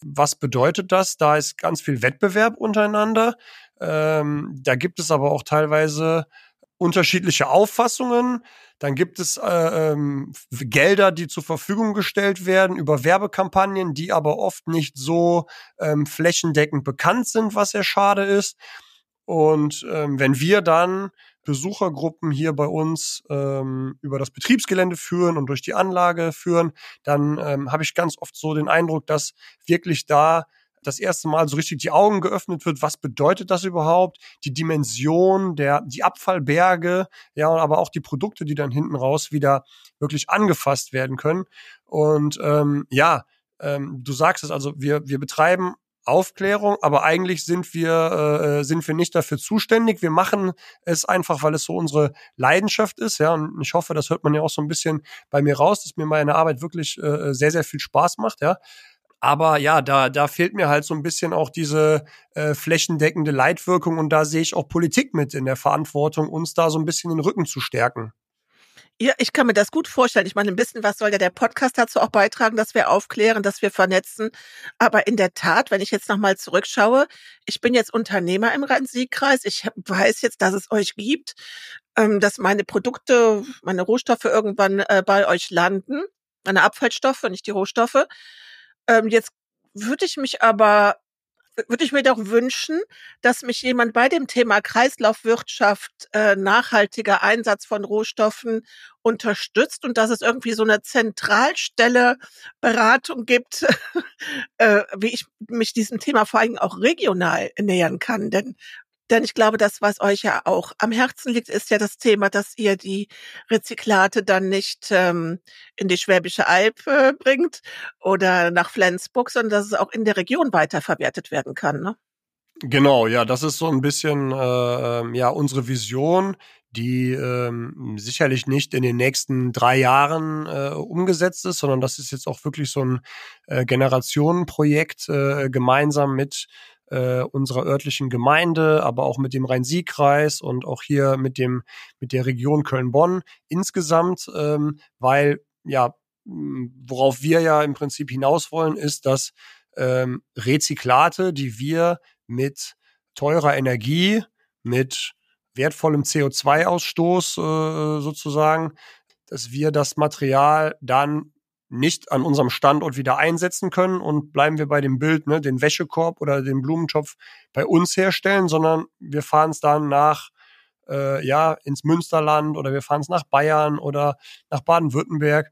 Was bedeutet das? Da ist ganz viel Wettbewerb untereinander. Ähm, da gibt es aber auch teilweise unterschiedliche Auffassungen. Dann gibt es äh, ähm, Gelder, die zur Verfügung gestellt werden über Werbekampagnen, die aber oft nicht so ähm, flächendeckend bekannt sind, was sehr schade ist. Und ähm, wenn wir dann Besuchergruppen hier bei uns ähm, über das Betriebsgelände führen und durch die Anlage führen, dann ähm, habe ich ganz oft so den Eindruck, dass wirklich da das erste Mal so richtig die Augen geöffnet wird, was bedeutet das überhaupt, die Dimension der, die Abfallberge, ja, aber auch die Produkte, die dann hinten raus wieder wirklich angefasst werden können. Und ähm, ja, ähm, du sagst es, also wir, wir betreiben Aufklärung, aber eigentlich sind wir äh, sind wir nicht dafür zuständig. Wir machen es einfach, weil es so unsere Leidenschaft ist, ja. Und ich hoffe, das hört man ja auch so ein bisschen bei mir raus, dass mir meine Arbeit wirklich äh, sehr sehr viel Spaß macht, ja. Aber ja, da, da fehlt mir halt so ein bisschen auch diese äh, flächendeckende Leitwirkung und da sehe ich auch Politik mit in der Verantwortung, uns da so ein bisschen den Rücken zu stärken. Ja, ich kann mir das gut vorstellen. Ich meine, ein bisschen was soll ja der Podcast dazu auch beitragen, dass wir aufklären, dass wir vernetzen. Aber in der Tat, wenn ich jetzt nochmal zurückschaue, ich bin jetzt Unternehmer im Rhein-Sieg-Kreis. Ich weiß jetzt, dass es euch gibt, ähm, dass meine Produkte, meine Rohstoffe irgendwann äh, bei euch landen. Meine Abfallstoffe, nicht die Rohstoffe. Ähm, jetzt würde ich mich aber würde ich mir doch wünschen, dass mich jemand bei dem Thema Kreislaufwirtschaft, äh, nachhaltiger Einsatz von Rohstoffen unterstützt und dass es irgendwie so eine Zentralstelle Beratung gibt, <laughs> äh, wie ich mich diesem Thema vor allem auch regional nähern kann. Denn denn ich glaube, das, was euch ja auch am Herzen liegt, ist ja das Thema, dass ihr die Rezyklate dann nicht ähm, in die Schwäbische Alb äh, bringt oder nach Flensburg, sondern dass es auch in der Region weiterverwertet werden kann. Ne? Genau, ja, das ist so ein bisschen äh, ähm, ja unsere Vision, die ähm, sicherlich nicht in den nächsten drei Jahren äh, umgesetzt ist, sondern das ist jetzt auch wirklich so ein äh, Generationenprojekt äh, gemeinsam mit äh, unserer örtlichen Gemeinde, aber auch mit dem Rhein-Sieg-Kreis und auch hier mit dem mit der Region Köln-Bonn insgesamt, ähm, weil ja worauf wir ja im Prinzip hinaus wollen, ist, dass ähm, Rezyklate, die wir mit teurer Energie, mit wertvollem CO2-Ausstoß äh, sozusagen, dass wir das Material dann nicht an unserem Standort wieder einsetzen können und bleiben wir bei dem Bild, ne, den Wäschekorb oder den Blumentopf bei uns herstellen, sondern wir fahren es dann nach äh, ja ins Münsterland oder wir fahren es nach Bayern oder nach Baden-Württemberg.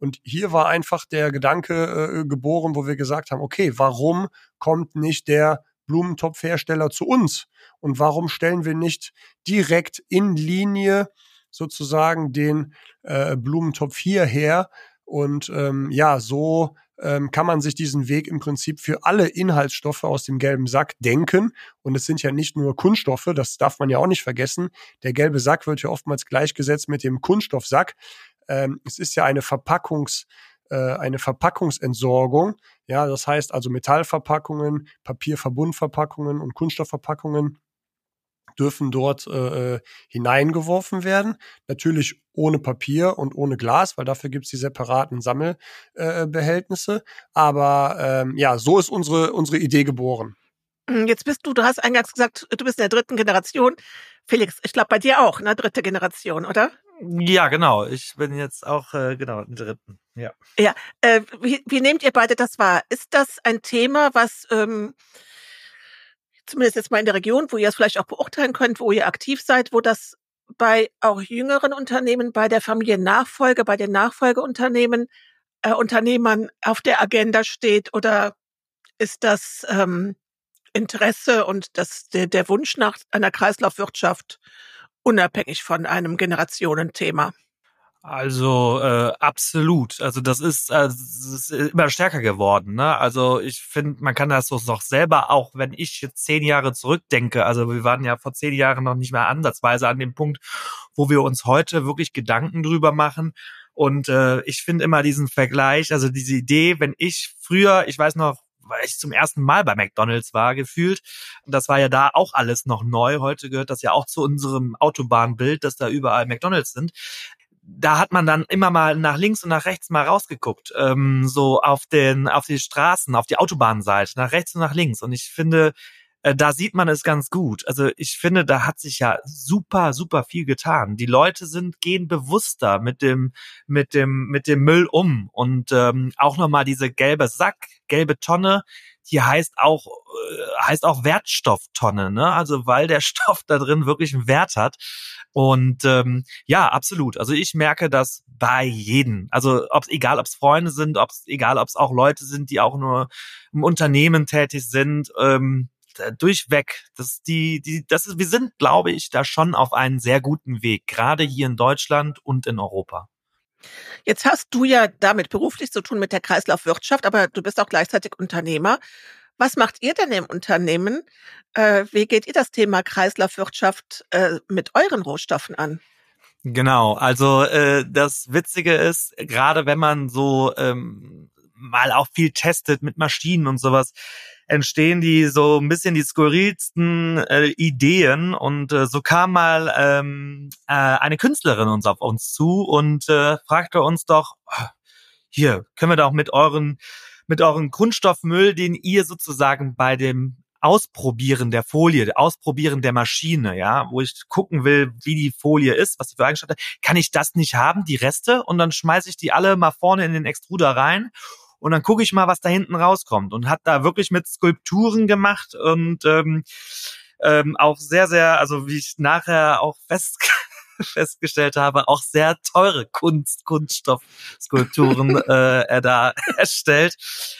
Und hier war einfach der Gedanke äh, geboren, wo wir gesagt haben, okay, warum kommt nicht der Blumentopfhersteller zu uns? Und warum stellen wir nicht direkt in Linie sozusagen den äh, Blumentopf hierher, und ähm, ja, so ähm, kann man sich diesen Weg im Prinzip für alle Inhaltsstoffe aus dem gelben Sack denken. Und es sind ja nicht nur Kunststoffe, das darf man ja auch nicht vergessen. Der gelbe Sack wird ja oftmals gleichgesetzt mit dem Kunststoffsack. Ähm, es ist ja eine Verpackungs äh, eine Verpackungsentsorgung. Ja, das heißt also Metallverpackungen, Papierverbundverpackungen und Kunststoffverpackungen dürfen dort äh, äh, hineingeworfen werden. Natürlich ohne Papier und ohne Glas, weil dafür gibt's die separaten Sammelbehältnisse. Äh, Aber ähm, ja, so ist unsere, unsere Idee geboren. Hm, jetzt bist du, du hast eingangs gesagt, du bist in der dritten Generation. Felix, ich glaube bei dir auch, ne? Dritte Generation, oder? Ja, genau. Ich bin jetzt auch äh, genau im dritten. Ja. Ja. Äh, wie, wie nehmt ihr beide das wahr? Ist das ein Thema, was ähm, zumindest jetzt mal in der Region, wo ihr es vielleicht auch beurteilen könnt, wo ihr aktiv seid, wo das bei auch jüngeren Unternehmen, bei der Familiennachfolge, bei den Nachfolgeunternehmen, äh, Unternehmern auf der Agenda steht oder ist das ähm, Interesse und das, der, der Wunsch nach einer Kreislaufwirtschaft unabhängig von einem Generationenthema? Also äh, absolut. Also das ist, äh, das ist immer stärker geworden. Ne? Also ich finde, man kann das so noch selber auch, wenn ich jetzt zehn Jahre zurückdenke. Also wir waren ja vor zehn Jahren noch nicht mehr ansatzweise an dem Punkt, wo wir uns heute wirklich Gedanken drüber machen. Und äh, ich finde immer diesen Vergleich, also diese Idee, wenn ich früher, ich weiß noch, weil ich zum ersten Mal bei McDonald's war, gefühlt. Das war ja da auch alles noch neu. Heute gehört das ja auch zu unserem Autobahnbild, dass da überall McDonald's sind da hat man dann immer mal nach links und nach rechts mal rausgeguckt, ähm, so auf den, auf die Straßen, auf die Autobahnseite, nach rechts und nach links. Und ich finde, äh, da sieht man es ganz gut. Also ich finde, da hat sich ja super, super viel getan. Die Leute sind gehen bewusster mit dem, mit dem, mit dem Müll um und ähm, auch nochmal diese gelbe Sack, gelbe Tonne hier heißt auch äh, heißt auch Wertstofftonne, ne? Also weil der <laughs> Stoff da drin wirklich einen Wert hat. Und ähm, ja, absolut. Also ich merke das bei jedem. Also ob's egal, ob's Freunde sind, ob's egal, ob's auch Leute sind, die auch nur im Unternehmen tätig sind. Ähm, durchweg. Das die die das ist wir sind glaube ich da schon auf einem sehr guten Weg, gerade hier in Deutschland und in Europa. Jetzt hast du ja damit beruflich zu tun mit der Kreislaufwirtschaft, aber du bist auch gleichzeitig Unternehmer. Was macht ihr denn im Unternehmen? Äh, wie geht ihr das Thema Kreislaufwirtschaft äh, mit euren Rohstoffen an? Genau, also äh, das Witzige ist, gerade wenn man so ähm, mal auch viel testet mit Maschinen und sowas, entstehen die so ein bisschen die skurrilsten äh, Ideen. Und äh, so kam mal ähm, äh, eine Künstlerin uns auf uns zu und äh, fragte uns doch hier können wir doch mit euren mit euren Kunststoffmüll, den ihr sozusagen bei dem Ausprobieren der Folie, Ausprobieren der Maschine, ja, wo ich gucken will, wie die Folie ist, was sie für Eigenschaften hat, kann ich das nicht haben, die Reste, und dann schmeiße ich die alle mal vorne in den Extruder rein und dann gucke ich mal, was da hinten rauskommt. Und hat da wirklich mit Skulpturen gemacht und ähm, ähm, auch sehr, sehr, also wie ich nachher auch fest <laughs> festgestellt habe, auch sehr teure Kunst, Kunststoffskulpturen <laughs> äh, er da <laughs> erstellt.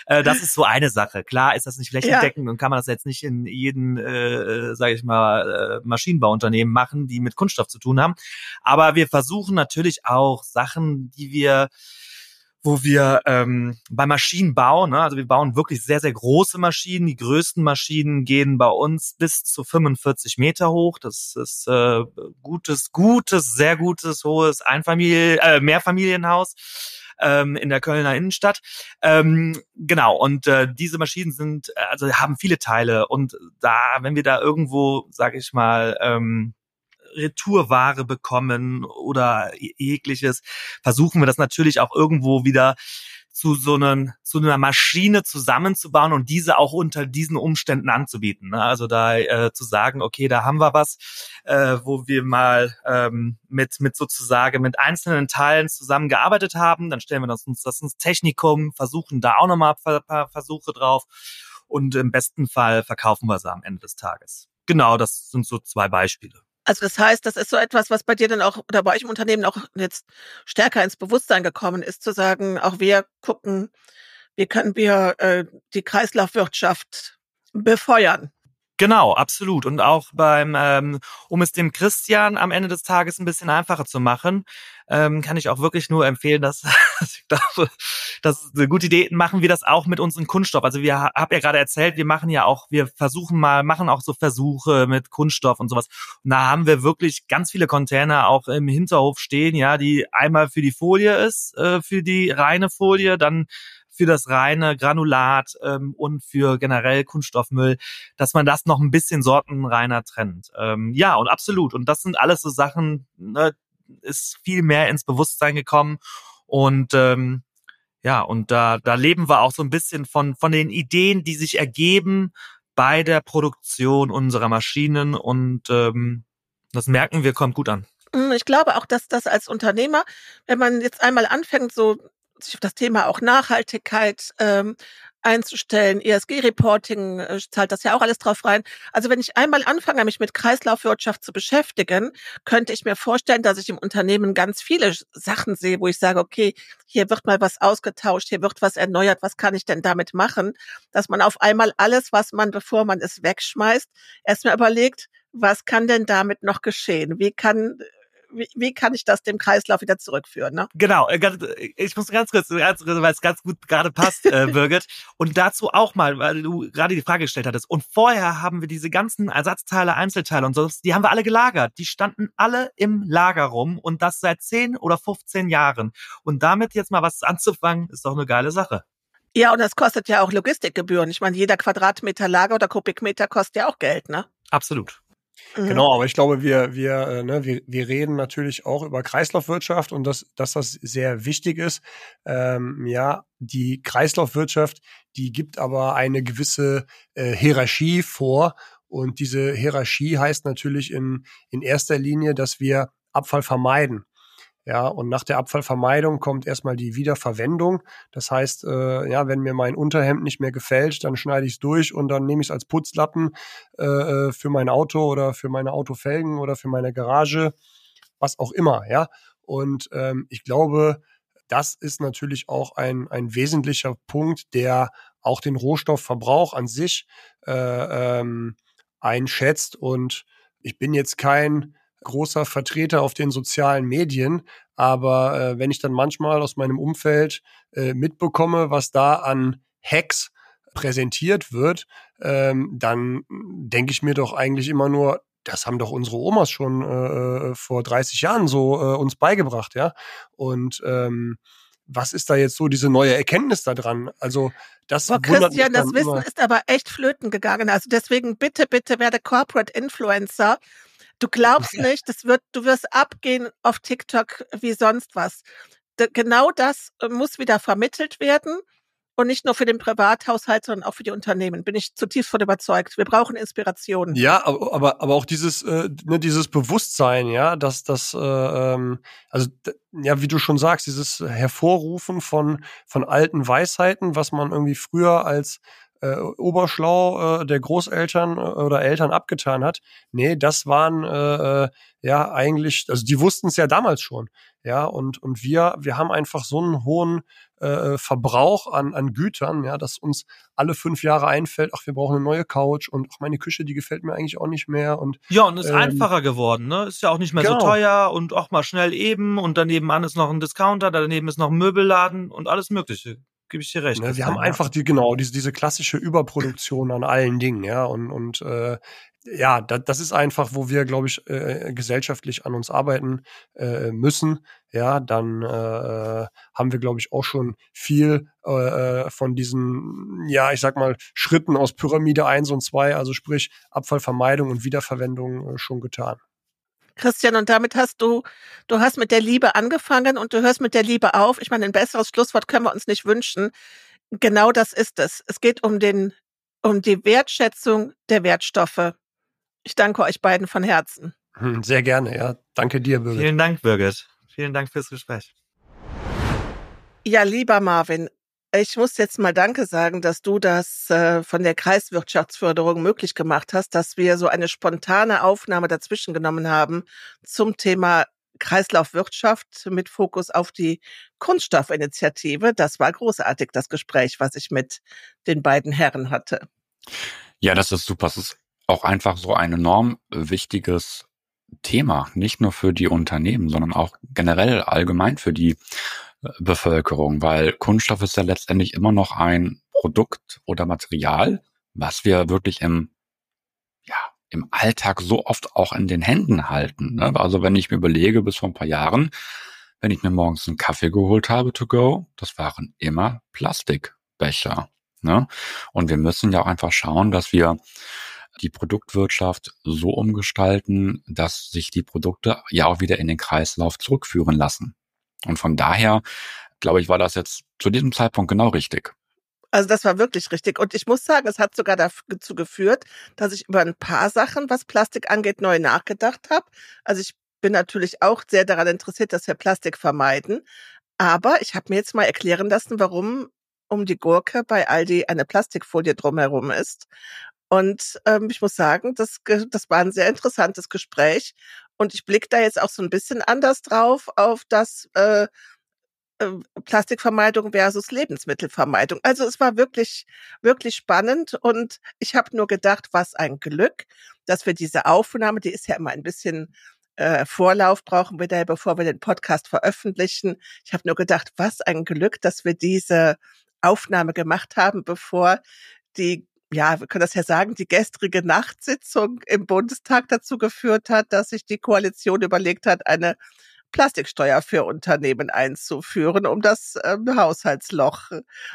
Äh, das ist so eine Sache. Klar ist das nicht flächendeckend ja. und kann man das jetzt nicht in jeden, äh, sage ich mal, äh, Maschinenbauunternehmen machen, die mit Kunststoff zu tun haben. Aber wir versuchen natürlich auch Sachen, die wir wo wir ähm, bei Maschinenbau, ne, also wir bauen wirklich sehr, sehr große Maschinen. Die größten Maschinen gehen bei uns bis zu 45 Meter hoch. Das ist äh, gutes, gutes, sehr gutes, hohes Einfamilie, äh, Mehrfamilienhaus ähm, in der Kölner Innenstadt. Ähm, genau, und äh, diese Maschinen sind, also haben viele Teile und da, wenn wir da irgendwo, sag ich mal, ähm, Retourware bekommen oder jegliches, versuchen wir das natürlich auch irgendwo wieder zu so einen, zu einer Maschine zusammenzubauen und diese auch unter diesen Umständen anzubieten. Ne? Also da äh, zu sagen, okay, da haben wir was, äh, wo wir mal ähm, mit mit sozusagen mit einzelnen Teilen zusammengearbeitet haben, dann stellen wir das uns das ins Technikum, versuchen da auch nochmal ein paar Versuche drauf und im besten Fall verkaufen wir sie am Ende des Tages. Genau, das sind so zwei Beispiele. Also das heißt, das ist so etwas, was bei dir dann auch oder bei euch im Unternehmen auch jetzt stärker ins Bewusstsein gekommen ist, zu sagen, auch wir gucken, wie können wir äh, die Kreislaufwirtschaft befeuern. Genau, absolut. Und auch beim, ähm, um es dem Christian am Ende des Tages ein bisschen einfacher zu machen, ähm, kann ich auch wirklich nur empfehlen, dass <laughs> ich glaube, das ist eine gute Idee. Machen wir das auch mit unseren Kunststoff. Also wir hab ja gerade erzählt, wir machen ja auch, wir versuchen mal, machen auch so Versuche mit Kunststoff und sowas. Und da haben wir wirklich ganz viele Container auch im Hinterhof stehen, ja, die einmal für die Folie ist, äh, für die reine Folie, dann für das reine Granulat ähm, und für generell Kunststoffmüll, dass man das noch ein bisschen sortenreiner trennt. Ähm, ja, und absolut. Und das sind alles so Sachen, ne, ist viel mehr ins Bewusstsein gekommen. Und ähm, ja, und da, da leben wir auch so ein bisschen von, von den Ideen, die sich ergeben bei der Produktion unserer Maschinen. Und ähm, das merken wir, kommt gut an. Hm, ich glaube auch, dass das als Unternehmer, wenn man jetzt einmal anfängt, so sich auf das Thema auch Nachhaltigkeit ähm, einzustellen. ESG-Reporting äh, zahlt das ja auch alles drauf rein. Also wenn ich einmal anfange, mich mit Kreislaufwirtschaft zu beschäftigen, könnte ich mir vorstellen, dass ich im Unternehmen ganz viele Sachen sehe, wo ich sage, okay, hier wird mal was ausgetauscht, hier wird was erneuert, was kann ich denn damit machen? Dass man auf einmal alles, was man, bevor man es wegschmeißt, erstmal überlegt, was kann denn damit noch geschehen? Wie kann wie, wie kann ich das dem Kreislauf wieder zurückführen? Ne? Genau, äh, ich muss ganz kurz, ganz, weil es ganz gut gerade passt, äh, <laughs> Birgit. Und dazu auch mal, weil du gerade die Frage gestellt hattest. Und vorher haben wir diese ganzen Ersatzteile, Einzelteile und so, die haben wir alle gelagert. Die standen alle im Lager rum und das seit 10 oder 15 Jahren. Und damit jetzt mal was anzufangen, ist doch eine geile Sache. Ja, und das kostet ja auch Logistikgebühren. Ich meine, jeder Quadratmeter Lager oder Kubikmeter kostet ja auch Geld, ne? Absolut. Mhm. Genau, aber ich glaube, wir, wir, äh, ne, wir, wir reden natürlich auch über Kreislaufwirtschaft und dass, dass das sehr wichtig ist. Ähm, ja, die Kreislaufwirtschaft, die gibt aber eine gewisse äh, Hierarchie vor. Und diese Hierarchie heißt natürlich in, in erster Linie, dass wir Abfall vermeiden. Ja, und nach der Abfallvermeidung kommt erstmal die Wiederverwendung. Das heißt, äh, ja, wenn mir mein Unterhemd nicht mehr gefällt, dann schneide ich es durch und dann nehme ich es als Putzlappen äh, äh, für mein Auto oder für meine Autofelgen oder für meine Garage, was auch immer, ja. Und ähm, ich glaube, das ist natürlich auch ein, ein wesentlicher Punkt, der auch den Rohstoffverbrauch an sich äh, ähm, einschätzt. Und ich bin jetzt kein großer Vertreter auf den sozialen Medien, aber äh, wenn ich dann manchmal aus meinem Umfeld äh, mitbekomme, was da an Hacks präsentiert wird, ähm, dann denke ich mir doch eigentlich immer nur, das haben doch unsere Omas schon äh, äh vor 30 Jahren so äh, uns beigebracht, ja. Und ähm, was ist da jetzt so diese neue Erkenntnis da dran? Also das Boah, Christian, das Wissen immer. ist aber echt flöten gegangen. Also deswegen bitte, bitte werde Corporate Influencer Du glaubst nicht, das wird, du wirst abgehen auf TikTok wie sonst was. genau das äh, muss wieder vermittelt werden. Und nicht nur für den Privathaushalt, sondern auch für die Unternehmen. Bin ich zutiefst von überzeugt. Wir brauchen Inspiration. Ja, aber, aber auch dieses, äh, ne, dieses Bewusstsein, ja, dass das, äh, ähm, also ja, wie du schon sagst, dieses Hervorrufen von, von alten Weisheiten, was man irgendwie früher als äh, Oberschlau äh, der Großeltern äh, oder Eltern abgetan hat. Nee, das waren äh, äh, ja eigentlich, also die wussten es ja damals schon. Ja, und, und wir, wir haben einfach so einen hohen äh, Verbrauch an, an Gütern, ja, dass uns alle fünf Jahre einfällt, ach, wir brauchen eine neue Couch und ach, meine Küche, die gefällt mir eigentlich auch nicht mehr. Und, ja, und ist ähm, einfacher geworden, ne? Ist ja auch nicht mehr genau. so teuer und auch mal schnell eben und daneben an ist noch ein Discounter, daneben ist noch ein Möbelladen und alles Mögliche gebe ich dir recht. Ne, wir haben ja. einfach die, genau, diese, diese klassische Überproduktion an allen Dingen, ja, und, und äh, ja, da, das ist einfach, wo wir, glaube ich, äh, gesellschaftlich an uns arbeiten äh, müssen. Ja, dann äh, haben wir, glaube ich, auch schon viel äh, äh, von diesen, ja, ich sag mal, Schritten aus Pyramide 1 und 2, also sprich Abfallvermeidung und Wiederverwendung äh, schon getan. Christian, und damit hast du, du hast mit der Liebe angefangen und du hörst mit der Liebe auf. Ich meine, ein besseres Schlusswort können wir uns nicht wünschen. Genau das ist es. Es geht um den, um die Wertschätzung der Wertstoffe. Ich danke euch beiden von Herzen. Hm, sehr gerne, ja. Danke dir, Birgit. Vielen Dank, Birgit. Vielen Dank fürs Gespräch. Ja, lieber Marvin, ich muss jetzt mal Danke sagen, dass du das äh, von der Kreiswirtschaftsförderung möglich gemacht hast, dass wir so eine spontane Aufnahme dazwischen genommen haben zum Thema Kreislaufwirtschaft mit Fokus auf die Kunststoffinitiative. Das war großartig, das Gespräch, was ich mit den beiden Herren hatte. Ja, das ist super. Das ist auch einfach so ein enorm wichtiges Thema, nicht nur für die Unternehmen, sondern auch generell allgemein für die Bevölkerung, weil Kunststoff ist ja letztendlich immer noch ein Produkt oder Material, was wir wirklich im, ja, im Alltag so oft auch in den Händen halten. Ne? Also wenn ich mir überlege, bis vor ein paar Jahren, wenn ich mir morgens einen Kaffee geholt habe to go, das waren immer Plastikbecher. Ne? Und wir müssen ja auch einfach schauen, dass wir die Produktwirtschaft so umgestalten, dass sich die Produkte ja auch wieder in den Kreislauf zurückführen lassen. Und von daher, glaube ich, war das jetzt zu diesem Zeitpunkt genau richtig. Also das war wirklich richtig. Und ich muss sagen, es hat sogar dazu geführt, dass ich über ein paar Sachen, was Plastik angeht, neu nachgedacht habe. Also ich bin natürlich auch sehr daran interessiert, dass wir Plastik vermeiden. Aber ich habe mir jetzt mal erklären lassen, warum um die Gurke bei Aldi eine Plastikfolie drumherum ist. Und ähm, ich muss sagen, das, das war ein sehr interessantes Gespräch. Und ich blicke da jetzt auch so ein bisschen anders drauf auf das äh, äh, Plastikvermeidung versus Lebensmittelvermeidung. Also es war wirklich, wirklich spannend und ich habe nur gedacht, was ein Glück, dass wir diese Aufnahme, die ist ja immer ein bisschen äh, Vorlauf brauchen wir da, bevor wir den Podcast veröffentlichen. Ich habe nur gedacht, was ein Glück, dass wir diese Aufnahme gemacht haben, bevor die ja, wir können das ja sagen, die gestrige Nachtsitzung im Bundestag dazu geführt hat, dass sich die Koalition überlegt hat, eine Plastiksteuer für Unternehmen einzuführen, um das ähm, Haushaltsloch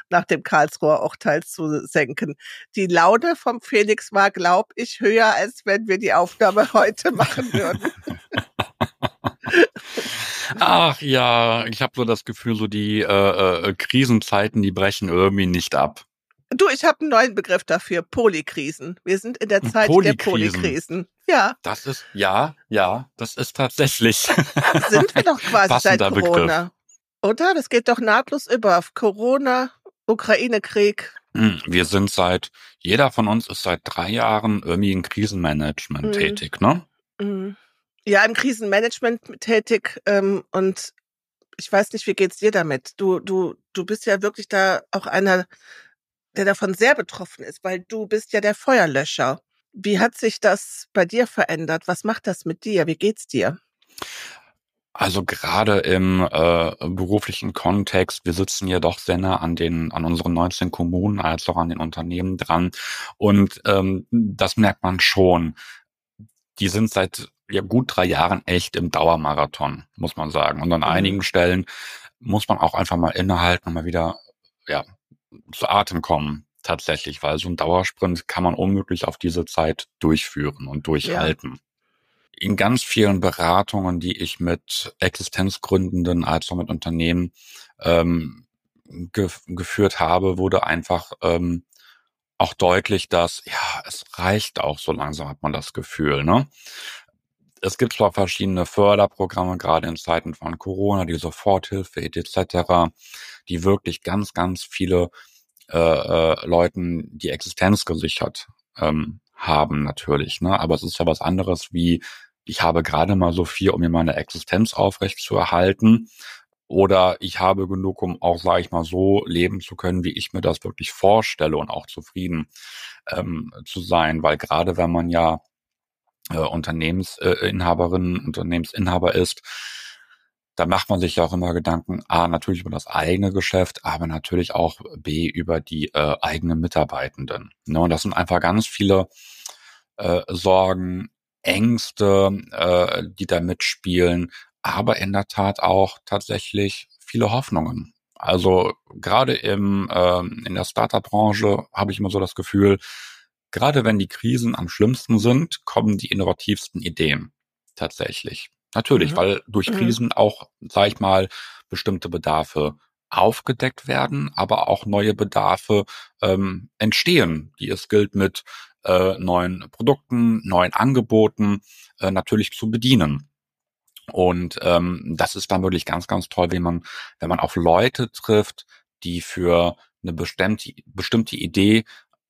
nach dem Karlsruher Urteil zu senken. Die Laune vom Felix war, glaub ich, höher, als wenn wir die Aufnahme <laughs> heute machen würden. Ach ja, ich habe so das Gefühl, so die äh, äh, Krisenzeiten, die brechen irgendwie nicht ab. Du, ich habe einen neuen Begriff dafür, Polykrisen. Wir sind in der Zeit Polykrisen. der Polykrisen. Ja. Das ist, ja, ja, das ist tatsächlich. <laughs> sind wir doch quasi seit Corona. Begriff. Oder? Das geht doch nahtlos über Corona, Ukraine-Krieg. Hm, wir sind seit, jeder von uns ist seit drei Jahren irgendwie im Krisenmanagement mhm. tätig, ne? Mhm. Ja, im Krisenmanagement tätig ähm, und ich weiß nicht, wie geht's dir damit? Du, du, du bist ja wirklich da auch einer der davon sehr betroffen ist, weil du bist ja der Feuerlöscher. Wie hat sich das bei dir verändert? Was macht das mit dir? Wie geht's dir? Also gerade im äh, beruflichen Kontext, wir sitzen ja doch sehr nah an den an unseren 19 Kommunen als auch an den Unternehmen dran und ähm, das merkt man schon. Die sind seit ja gut drei Jahren echt im Dauermarathon, muss man sagen. Und an mhm. einigen Stellen muss man auch einfach mal innehalten und mal wieder ja zu Atem kommen, tatsächlich, weil so ein Dauersprint kann man unmöglich auf diese Zeit durchführen und durchhalten. Ja. In ganz vielen Beratungen, die ich mit Existenzgründenden als auch mit Unternehmen ähm, ge geführt habe, wurde einfach ähm, auch deutlich, dass ja, es reicht auch so langsam, hat man das Gefühl. Ne? Es gibt zwar verschiedene Förderprogramme, gerade in Zeiten von Corona, die Soforthilfe etc., die wirklich ganz, ganz viele äh, äh, Leuten die Existenz gesichert ähm, haben natürlich. Ne? Aber es ist ja was anderes wie, ich habe gerade mal so viel, um mir meine Existenz aufrecht zu erhalten. Oder ich habe genug, um auch, sage ich mal, so leben zu können, wie ich mir das wirklich vorstelle und auch zufrieden ähm, zu sein. Weil gerade wenn man ja äh, Unternehmensinhaberin, äh, Unternehmensinhaber ist, da macht man sich ja auch immer Gedanken, A, natürlich über das eigene Geschäft, aber natürlich auch B, über die äh, eigenen Mitarbeitenden. Ne? Und das sind einfach ganz viele äh, Sorgen, Ängste, äh, die da mitspielen, aber in der Tat auch tatsächlich viele Hoffnungen. Also gerade im äh, in der Startup-Branche habe ich immer so das Gefühl, gerade wenn die Krisen am schlimmsten sind, kommen die innovativsten Ideen tatsächlich. Natürlich, mhm. weil durch mhm. Krisen auch, sag ich mal, bestimmte Bedarfe aufgedeckt werden, aber auch neue Bedarfe ähm, entstehen, die es gilt mit äh, neuen Produkten, neuen Angeboten äh, natürlich zu bedienen. Und ähm, das ist dann wirklich ganz, ganz toll, wenn man, wenn man auf Leute trifft, die für eine bestimmte, bestimmte Idee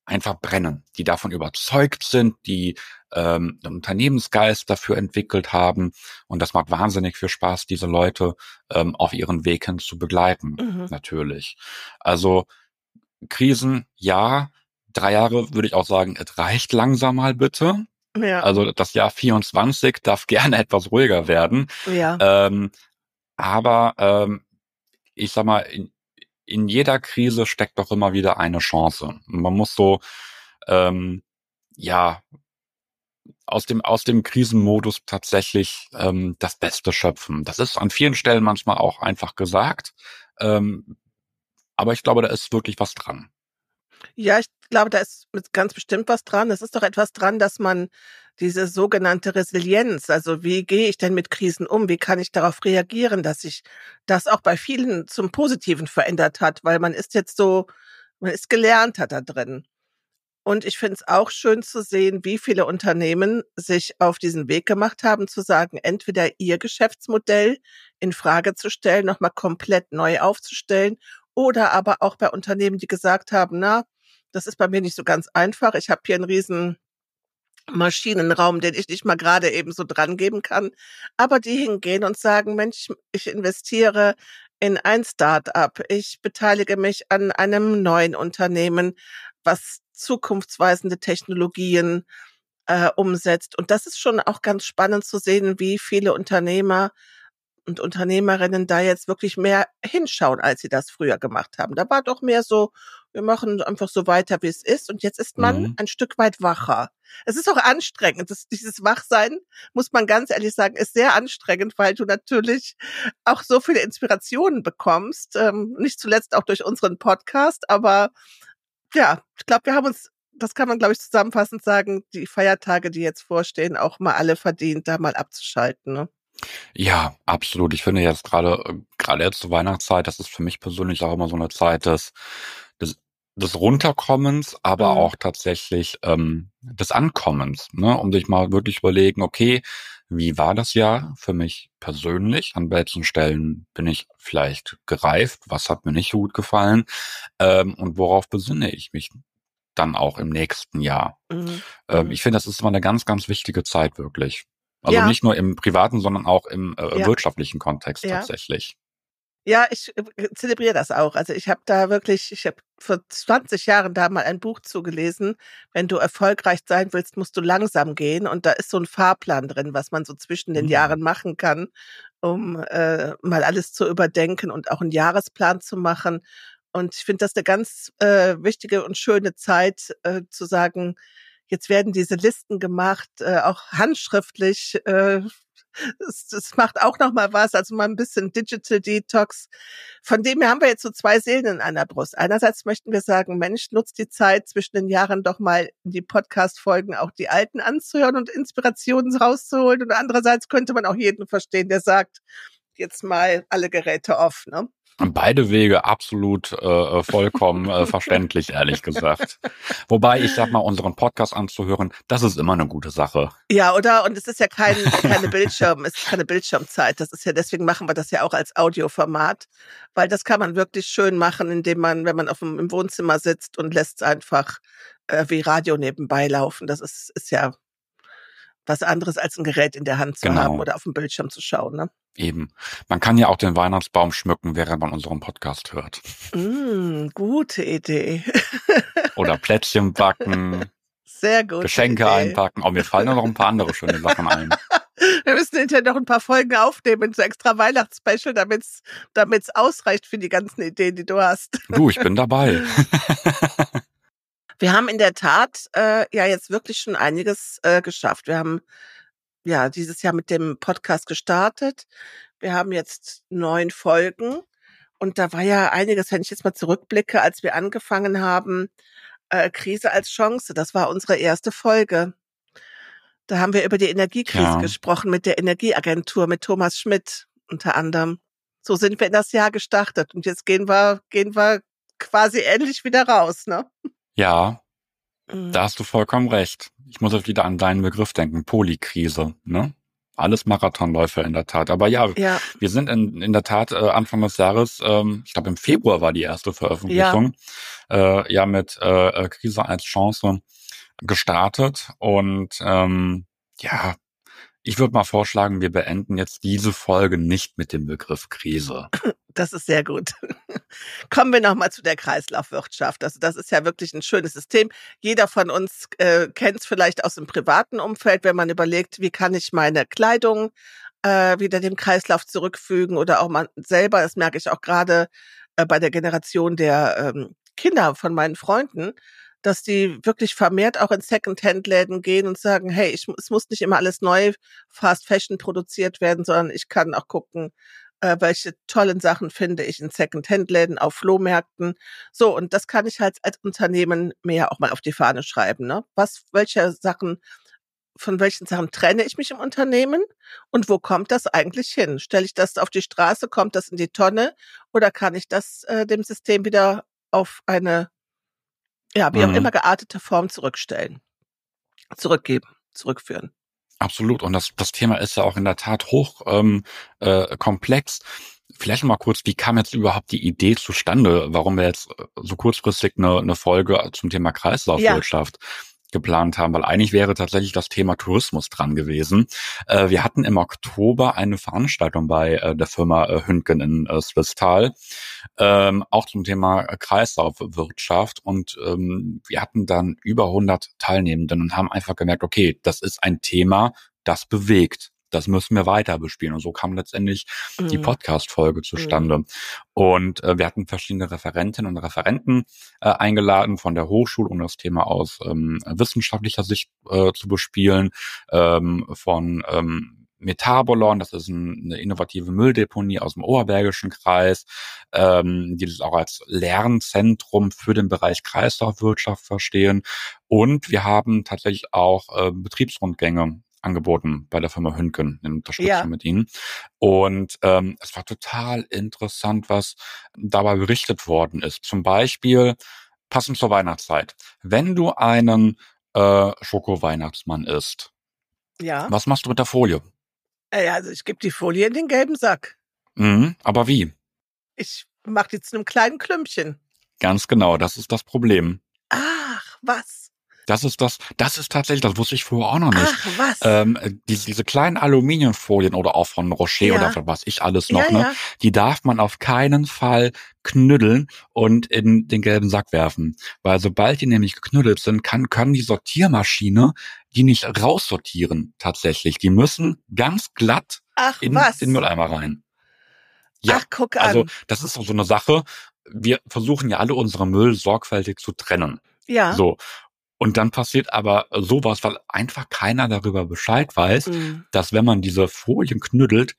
einfach brennen, die davon überzeugt sind, die ähm, einen Unternehmensgeist dafür entwickelt haben. Und das macht wahnsinnig viel Spaß, diese Leute ähm, auf ihren Weg hin zu begleiten, mhm. natürlich. Also Krisen, ja. Drei Jahre würde ich auch sagen, es reicht langsam mal bitte. Ja. Also das Jahr 24 darf <laughs> gerne etwas ruhiger werden. Ja. Ähm, aber ähm, ich sag mal, in, in jeder Krise steckt doch immer wieder eine Chance. Man muss so, ähm, ja, aus dem, aus dem Krisenmodus tatsächlich ähm, das Beste schöpfen. Das ist an vielen Stellen manchmal auch einfach gesagt. Ähm, aber ich glaube, da ist wirklich was dran. Ja, ich glaube, da ist ganz bestimmt was dran. Es ist doch etwas dran, dass man diese sogenannte Resilienz, also wie gehe ich denn mit Krisen um? Wie kann ich darauf reagieren, dass sich das auch bei vielen zum Positiven verändert hat? Weil man ist jetzt so, man ist gelernt hat da drin. Und ich finde es auch schön zu sehen, wie viele Unternehmen sich auf diesen Weg gemacht haben, zu sagen, entweder ihr Geschäftsmodell in Frage zu stellen, nochmal komplett neu aufzustellen, oder aber auch bei Unternehmen, die gesagt haben, na, das ist bei mir nicht so ganz einfach. Ich habe hier einen riesen Maschinenraum, den ich nicht mal gerade eben so dran geben kann. Aber die hingehen und sagen, Mensch, ich investiere in ein Start-up. Ich beteilige mich an einem neuen Unternehmen, was zukunftsweisende Technologien äh, umsetzt. Und das ist schon auch ganz spannend zu sehen, wie viele Unternehmer und Unternehmerinnen da jetzt wirklich mehr hinschauen, als sie das früher gemacht haben. Da war doch mehr so, wir machen einfach so weiter, wie es ist. Und jetzt ist man mhm. ein Stück weit wacher. Es ist auch anstrengend. Das, dieses Wachsein, muss man ganz ehrlich sagen, ist sehr anstrengend, weil du natürlich auch so viele Inspirationen bekommst. Ähm, nicht zuletzt auch durch unseren Podcast. Aber ja, ich glaube, wir haben uns das kann man, glaube ich, zusammenfassend sagen, die Feiertage, die jetzt vorstehen, auch mal alle verdient, da mal abzuschalten. Ne? Ja, absolut. Ich finde jetzt gerade, äh, gerade jetzt zur Weihnachtszeit, das ist für mich persönlich auch immer so eine Zeit des, des, Runterkommens, aber Mhm. auch tatsächlich ähm, des Ankommens, ne? Um sich mal wirklich überlegen, okay, wie war das Jahr für mich persönlich? An welchen Stellen bin ich vielleicht gereift? Was hat mir nicht so gut gefallen? Ähm, und worauf besinne ich mich dann auch im nächsten Jahr? Mhm. Ähm, ich finde, das ist immer eine ganz, ganz wichtige Zeit wirklich. Also ja. nicht nur im privaten, sondern auch im äh, ja. wirtschaftlichen Kontext ja. tatsächlich. Ja, ich äh, zelebriere das auch. Also ich habe da wirklich, ich habe vor 20 Jahren da mal ein Buch zugelesen. Wenn du erfolgreich sein willst, musst du langsam gehen. Und da ist so ein Fahrplan drin, was man so zwischen den mhm. Jahren machen kann, um äh, mal alles zu überdenken und auch einen Jahresplan zu machen. Und ich finde das eine ganz äh, wichtige und schöne Zeit, äh, zu sagen, Jetzt werden diese Listen gemacht, äh, auch handschriftlich. Äh, es, es macht auch noch mal was, also mal ein bisschen Digital Detox. Von dem her haben wir jetzt so zwei Seelen in einer Brust. Einerseits möchten wir sagen, Mensch, nutzt die Zeit zwischen den Jahren doch mal die Podcast-Folgen auch die alten anzuhören und Inspirationen rauszuholen. Und andererseits könnte man auch jeden verstehen, der sagt, jetzt mal alle Geräte off, ne? Beide Wege absolut äh, äh vollkommen äh, verständlich, ehrlich gesagt. Wobei, ich sag mal, unseren Podcast anzuhören, das ist immer eine gute Sache. Ja, oder? Und es ist ja kein, <laughs> keine Bildschirm, es ist keine Bildschirmzeit. Das ist ja, deswegen machen wir das ja auch als Audioformat, weil das kann man wirklich schön machen, indem man, wenn man auf dem, im Wohnzimmer sitzt und lässt es einfach äh, wie Radio nebenbei laufen. Das ist, ist ja was anderes als ein Gerät in der Hand zu genau. haben oder auf dem Bildschirm zu schauen. Ne? Eben. Man kann ja auch den Weihnachtsbaum schmücken, während man unseren Podcast hört. Mm, gute Idee. <laughs> oder Plätzchen backen. Sehr gut. Geschenke Idee. einpacken. Oh, mir fallen noch ein paar andere schöne Sachen ein. <laughs> Wir müssen hinterher noch ein paar Folgen aufnehmen, so extra Weihnachtsspecial, damit es ausreicht für die ganzen Ideen, die du hast. Du, ich bin dabei. <laughs> Wir haben in der Tat äh, ja jetzt wirklich schon einiges äh, geschafft. Wir haben ja dieses Jahr mit dem Podcast gestartet. Wir haben jetzt neun Folgen und da war ja einiges, wenn ich jetzt mal zurückblicke, als wir angefangen haben, äh, Krise als Chance. Das war unsere erste Folge. Da haben wir über die Energiekrise ja. gesprochen mit der Energieagentur, mit Thomas Schmidt unter anderem. So sind wir in das Jahr gestartet und jetzt gehen wir, gehen wir quasi ähnlich wieder raus, ne? Ja, mhm. da hast du vollkommen recht. Ich muss auch wieder an deinen Begriff denken, Polykrise, ne? Alles Marathonläufer in der Tat. Aber ja, ja. wir sind in, in der Tat äh, Anfang des Jahres, ähm, ich glaube im Februar war die erste Veröffentlichung, ja, äh, ja mit äh, äh Krise als Chance gestartet. Und ähm, ja, ich würde mal vorschlagen, wir beenden jetzt diese Folge nicht mit dem Begriff Krise. <coughs> Das ist sehr gut. <laughs> Kommen wir nochmal zu der Kreislaufwirtschaft. Also das ist ja wirklich ein schönes System. Jeder von uns äh, kennt es vielleicht aus dem privaten Umfeld, wenn man überlegt, wie kann ich meine Kleidung äh, wieder dem Kreislauf zurückfügen oder auch man selber, das merke ich auch gerade äh, bei der Generation der ähm, Kinder von meinen Freunden, dass die wirklich vermehrt auch in Second-Hand-Läden gehen und sagen, hey, ich, es muss nicht immer alles neu Fast Fashion produziert werden, sondern ich kann auch gucken, äh, welche tollen Sachen finde ich in Second-Hand-Läden, auf Flohmärkten. So, und das kann ich halt als Unternehmen mehr auch mal auf die Fahne schreiben. Ne? Was, welche Sachen, von welchen Sachen trenne ich mich im Unternehmen und wo kommt das eigentlich hin? Stelle ich das auf die Straße, kommt das in die Tonne oder kann ich das äh, dem System wieder auf eine ja, wie auch Mhm. immer geartete Form zurückstellen. Zurückgeben, zurückführen. Absolut. Und das, das Thema ist ja auch in der Tat hoch ähm, äh, komplex. Vielleicht mal kurz, wie kam jetzt überhaupt die Idee zustande, warum wir jetzt äh, so kurzfristig eine, eine Folge zum Thema Kreislaufwirtschaft geplant haben? Weil eigentlich wäre tatsächlich das Thema Tourismus dran gewesen. Äh, wir hatten im Oktober eine Veranstaltung bei äh, der Firma äh, Hünken in äh, Swisttal, ähm, auch zum Thema Kreislaufwirtschaft. Und ähm, wir hatten dann über 100 Teilnehmenden und haben einfach gemerkt, okay, das ist ein Thema, das bewegt. Das müssen wir weiter bespielen. Und so kam letztendlich die Mhm. Podcast-Folge zustande. Und äh, wir hatten verschiedene Referentinnen und Referenten äh, eingeladen von der Hochschule, um das Thema aus ähm, wissenschaftlicher Sicht äh, zu bespielen, ähm, von ähm, Metabolon, das ist ein, eine innovative Mülldeponie aus dem Oberbergischen Kreis, ähm, die das auch als Lernzentrum für den Bereich Kreislaufwirtschaft verstehen. Und wir haben tatsächlich auch äh, Betriebsrundgänge angeboten bei der Firma Hünken in Unterstützung Ja. mit ihnen. Und ähm, es war total interessant, was dabei berichtet worden ist. Zum Beispiel passend zur Weihnachtszeit. Wenn du einen äh, Schoko-Weihnachtsmann isst, Ja. was machst du mit der Folie? Also ich gebe die Folie in den gelben Sack. Mhm, aber wie? Ich mache die zu einem kleinen Klümpchen. Ganz genau, das ist das Problem. Ach, was? Das ist das, das ist tatsächlich, das wusste ich vorher auch noch nicht. Ach, was? Ähm, diese, diese kleinen Aluminiumfolien oder auch von Rocher Ja. oder was ich alles noch, ja, ne? ja. die darf man auf keinen Fall knüddeln und in den gelben Sack werfen. Weil sobald die nämlich geknüttelt sind, kann, können die Sortiermaschine die nicht raussortieren tatsächlich. Die müssen ganz glatt Ach, in was? den Mülleimer rein. Ja, Ach, guck an. also das ist so eine Sache. Wir versuchen ja alle unseren Müll sorgfältig zu trennen. ja. So. Und dann passiert aber sowas, weil einfach keiner darüber Bescheid weiß, Mhm. dass wenn man diese Folien knüttelt,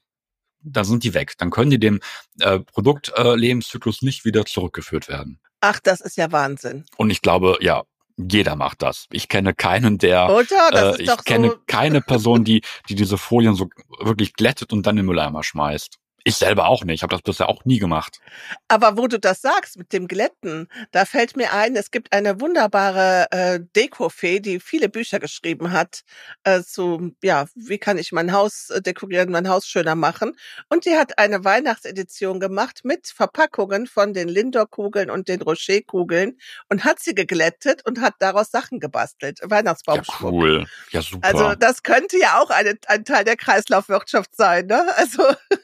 dann sind die weg. Dann können die dem äh, Produktlebenszyklus äh, nicht wieder zurückgeführt werden. Ach, das ist ja Wahnsinn. Und ich glaube, ja, jeder macht das. Ich kenne keinen, der, Oder? Äh, ich kenne so. keine Person, die, die diese Folien so wirklich glättet und dann in den Mülleimer schmeißt. Ich selber auch nicht. Ich habe das bisher auch nie gemacht. Aber wo du das sagst mit dem Glätten, da fällt mir ein, es gibt eine wunderbare äh, Dekofee, die viele Bücher geschrieben hat äh, zu, ja, wie kann ich mein Haus äh, dekorieren, mein Haus schöner machen. Und die hat eine Weihnachtsedition gemacht mit Verpackungen von den Lindor-Kugeln und den Rocher-Kugeln und hat sie geglättet und hat daraus Sachen gebastelt. Ja, Weihnachtsbaumschmuck. cool. Ja, super. Also das könnte ja auch eine, ein Teil der Kreislaufwirtschaft sein, ne? Also <laughs>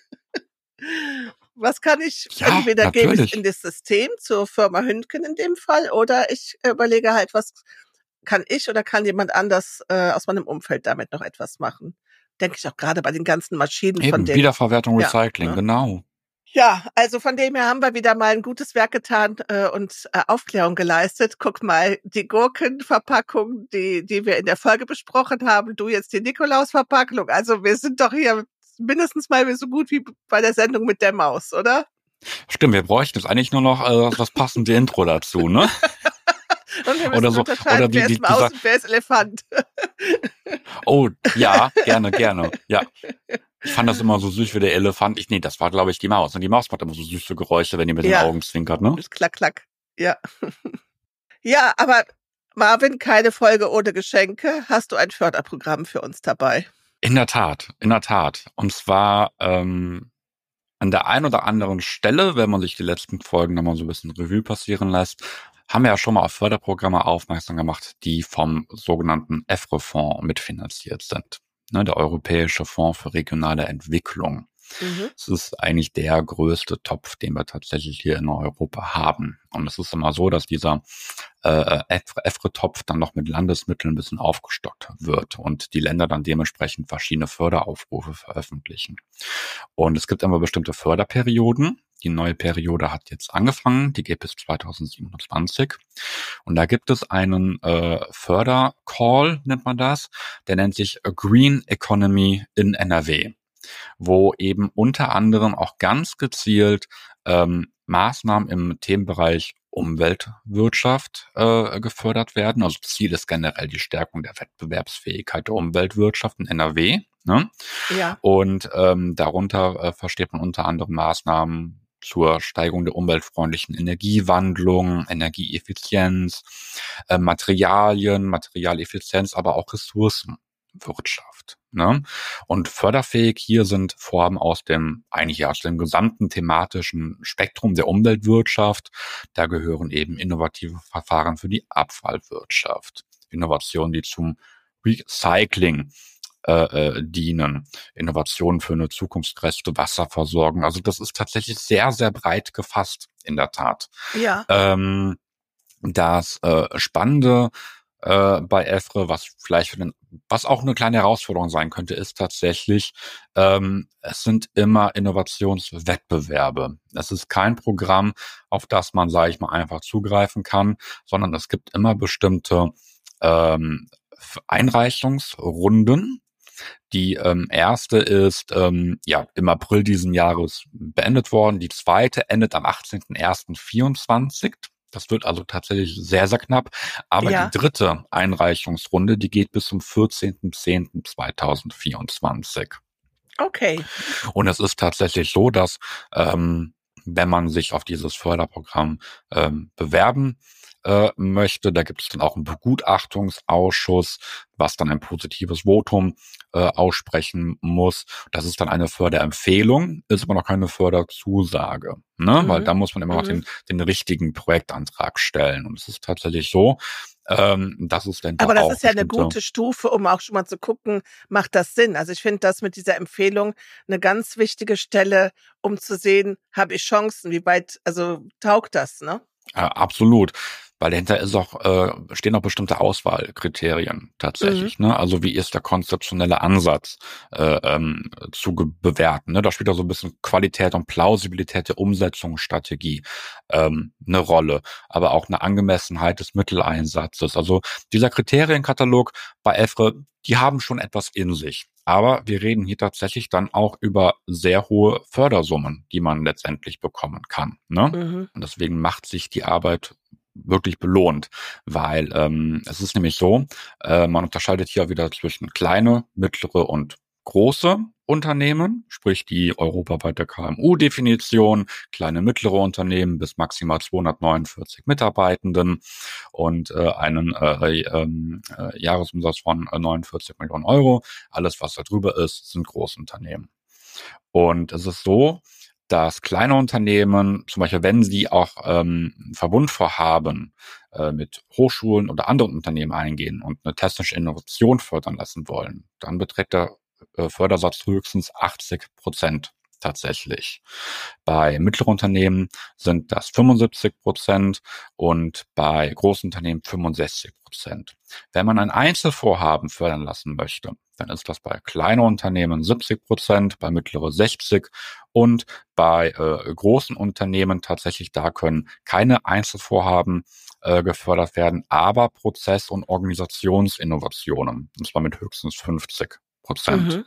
was kann ich Ja, entweder gebe ich natürlich. in das System zur Firma Hündken in dem Fall oder ich überlege halt, was kann ich oder kann jemand anders äh, aus meinem Umfeld damit noch etwas machen? Denke ich auch gerade bei den ganzen Maschinen von Eben, den. Wiederverwertung, Ja, Recycling, ne? genau. Ja, also von dem her haben wir wieder mal ein gutes Werk getan äh, und äh, Aufklärung geleistet. Guck mal, die Gurkenverpackung, die, die wir in der Folge besprochen haben, du jetzt die Nikolausverpackung. Also wir sind doch hier mindestens mal so gut wie bei der Sendung mit der Maus, oder? Stimmt, wir bräuchten jetzt eigentlich nur noch äh, das passende Intro dazu, ne? <laughs> Oder so- oder die- wer ist Maus und wer ist Elefant. Oh, ja, <laughs> gerne, gerne. Ja. Ich fand das immer so süß wie der Elefant. Ich, nee, das war, glaube ich, die Maus. Und die Maus macht immer so süße Geräusche, wenn die mit Ja. den Augen zwinkert, ne? klack, klack. Ja. <laughs> ja, aber Marvin, keine Folge ohne Geschenke. Hast du ein Förderprogramm für uns dabei? In der Tat, in der Tat. Und zwar ähm, an der einen oder anderen Stelle, wenn man sich die letzten Folgen nochmal so ein bisschen Revue passieren lässt, haben wir ja schon mal auf Förderprogramme aufmerksam gemacht, die vom sogenannten EFRE-Fonds mitfinanziert sind. Ne, der Europäische Fonds für regionale Entwicklung. Mhm. Es ist eigentlich der größte Topf, den wir tatsächlich hier in Europa haben. Und es ist immer so, dass dieser äh, EFRE-Topf dann noch mit Landesmitteln ein bisschen aufgestockt wird und die Länder dann dementsprechend verschiedene Förderaufrufe veröffentlichen. Und es gibt immer bestimmte Förderperioden. Die neue Periode hat jetzt angefangen, die geht bis 2027. Und da gibt es einen äh, Fördercall, nennt man das, der nennt sich Green Economy in NRW wo eben unter anderem auch ganz gezielt ähm, Maßnahmen im Themenbereich Umweltwirtschaft äh, gefördert werden. Also Ziel ist generell die Stärkung der Wettbewerbsfähigkeit der Umweltwirtschaft in NRW. Ne? Ja. Und ähm, darunter äh, versteht man unter anderem Maßnahmen zur Steigerung der umweltfreundlichen Energiewandlung, Energieeffizienz, äh, Materialien, Materialeffizienz, aber auch Ressourcenwirtschaft. Ne? Und förderfähig hier sind Vorhaben aus dem, eigentlich aus dem gesamten thematischen Spektrum der Umweltwirtschaft. Da gehören eben innovative Verfahren für die Abfallwirtschaft, Innovationen, die zum Recycling äh, äh, dienen, Innovationen für eine zukunftsgerechte Wasserversorgung. Also das ist tatsächlich sehr, sehr breit gefasst, in der Tat. Ja. Ähm, das äh, Spannende äh, bei EFRE, was vielleicht für den, was auch eine kleine Herausforderung sein könnte, ist tatsächlich, ähm, es sind immer Innovationswettbewerbe. Es ist kein Programm, auf das man, sage ich mal, einfach zugreifen kann, sondern es gibt immer bestimmte ähm, Einreichungsrunden. Die ähm, erste ist ähm, ja im April diesen Jahres beendet worden. Die zweite endet am 18.01.24. Das wird also tatsächlich sehr, sehr knapp. Aber Ja. die dritte Einreichungsrunde, die geht bis zum 14.10.2024. Okay. Und es ist tatsächlich so, dass ähm, wenn man sich auf dieses Förderprogramm ähm, bewerben äh, möchte, da gibt es dann auch einen Begutachtungsausschuss, was dann ein positives Votum äh, aussprechen muss. Das ist dann eine Förderempfehlung, ist aber noch keine Förderzusage, ne? Mhm. weil da muss man immer noch Mhm. den, den richtigen Projektantrag stellen. Und es ist tatsächlich so, ähm, dass es dann Aber doch das ist ja eine gute Stufe, um auch schon mal zu gucken, macht das Sinn? Also ich finde das mit dieser Empfehlung eine ganz wichtige Stelle, um zu sehen, habe ich Chancen, wie weit, also taugt das, ne? Ja, absolut. Weil dahinter ist auch, äh, stehen auch bestimmte Auswahlkriterien tatsächlich. Mhm. Ne? Also wie ist der konzeptionelle Ansatz äh, ähm, zu bewerten? Ne? Da spielt auch so ein bisschen Qualität und Plausibilität der Umsetzungsstrategie ähm, eine Rolle, aber auch eine Angemessenheit des Mitteleinsatzes. Also dieser Kriterienkatalog bei EFRE, die haben schon etwas in sich. Aber wir reden hier tatsächlich dann auch über sehr hohe Fördersummen, die man letztendlich bekommen kann. Ne? Mhm. Und deswegen macht sich die Arbeit wirklich belohnt, weil ähm, es ist nämlich so, äh, man unterscheidet hier wieder zwischen kleine, mittlere und große Unternehmen, sprich die europaweite KMU-Definition, kleine, mittlere Unternehmen bis maximal 249 Mitarbeitenden und äh, einen äh, ähm, äh, Jahresumsatz von äh, 49 Millionen Euro. Alles, was da drüber ist, sind Großunternehmen. Und es ist so, dass kleine Unternehmen, zum Beispiel wenn sie auch ähm, Verbundvorhaben äh, mit Hochschulen oder anderen Unternehmen eingehen und eine technische Innovation fördern lassen wollen, dann beträgt der äh, Fördersatz höchstens 80 Prozent tatsächlich. Bei mittleren Unternehmen sind das 75 Prozent und bei großen Unternehmen 65 Prozent. Wenn man ein Einzelvorhaben fördern lassen möchte, dann ist das bei kleinen Unternehmen 70 Prozent, bei mittleren 60 und bei äh, großen Unternehmen tatsächlich, da können keine Einzelvorhaben äh, gefördert werden, aber Prozess- und Organisationsinnovationen, und zwar mit höchstens 50 Prozent. Mhm.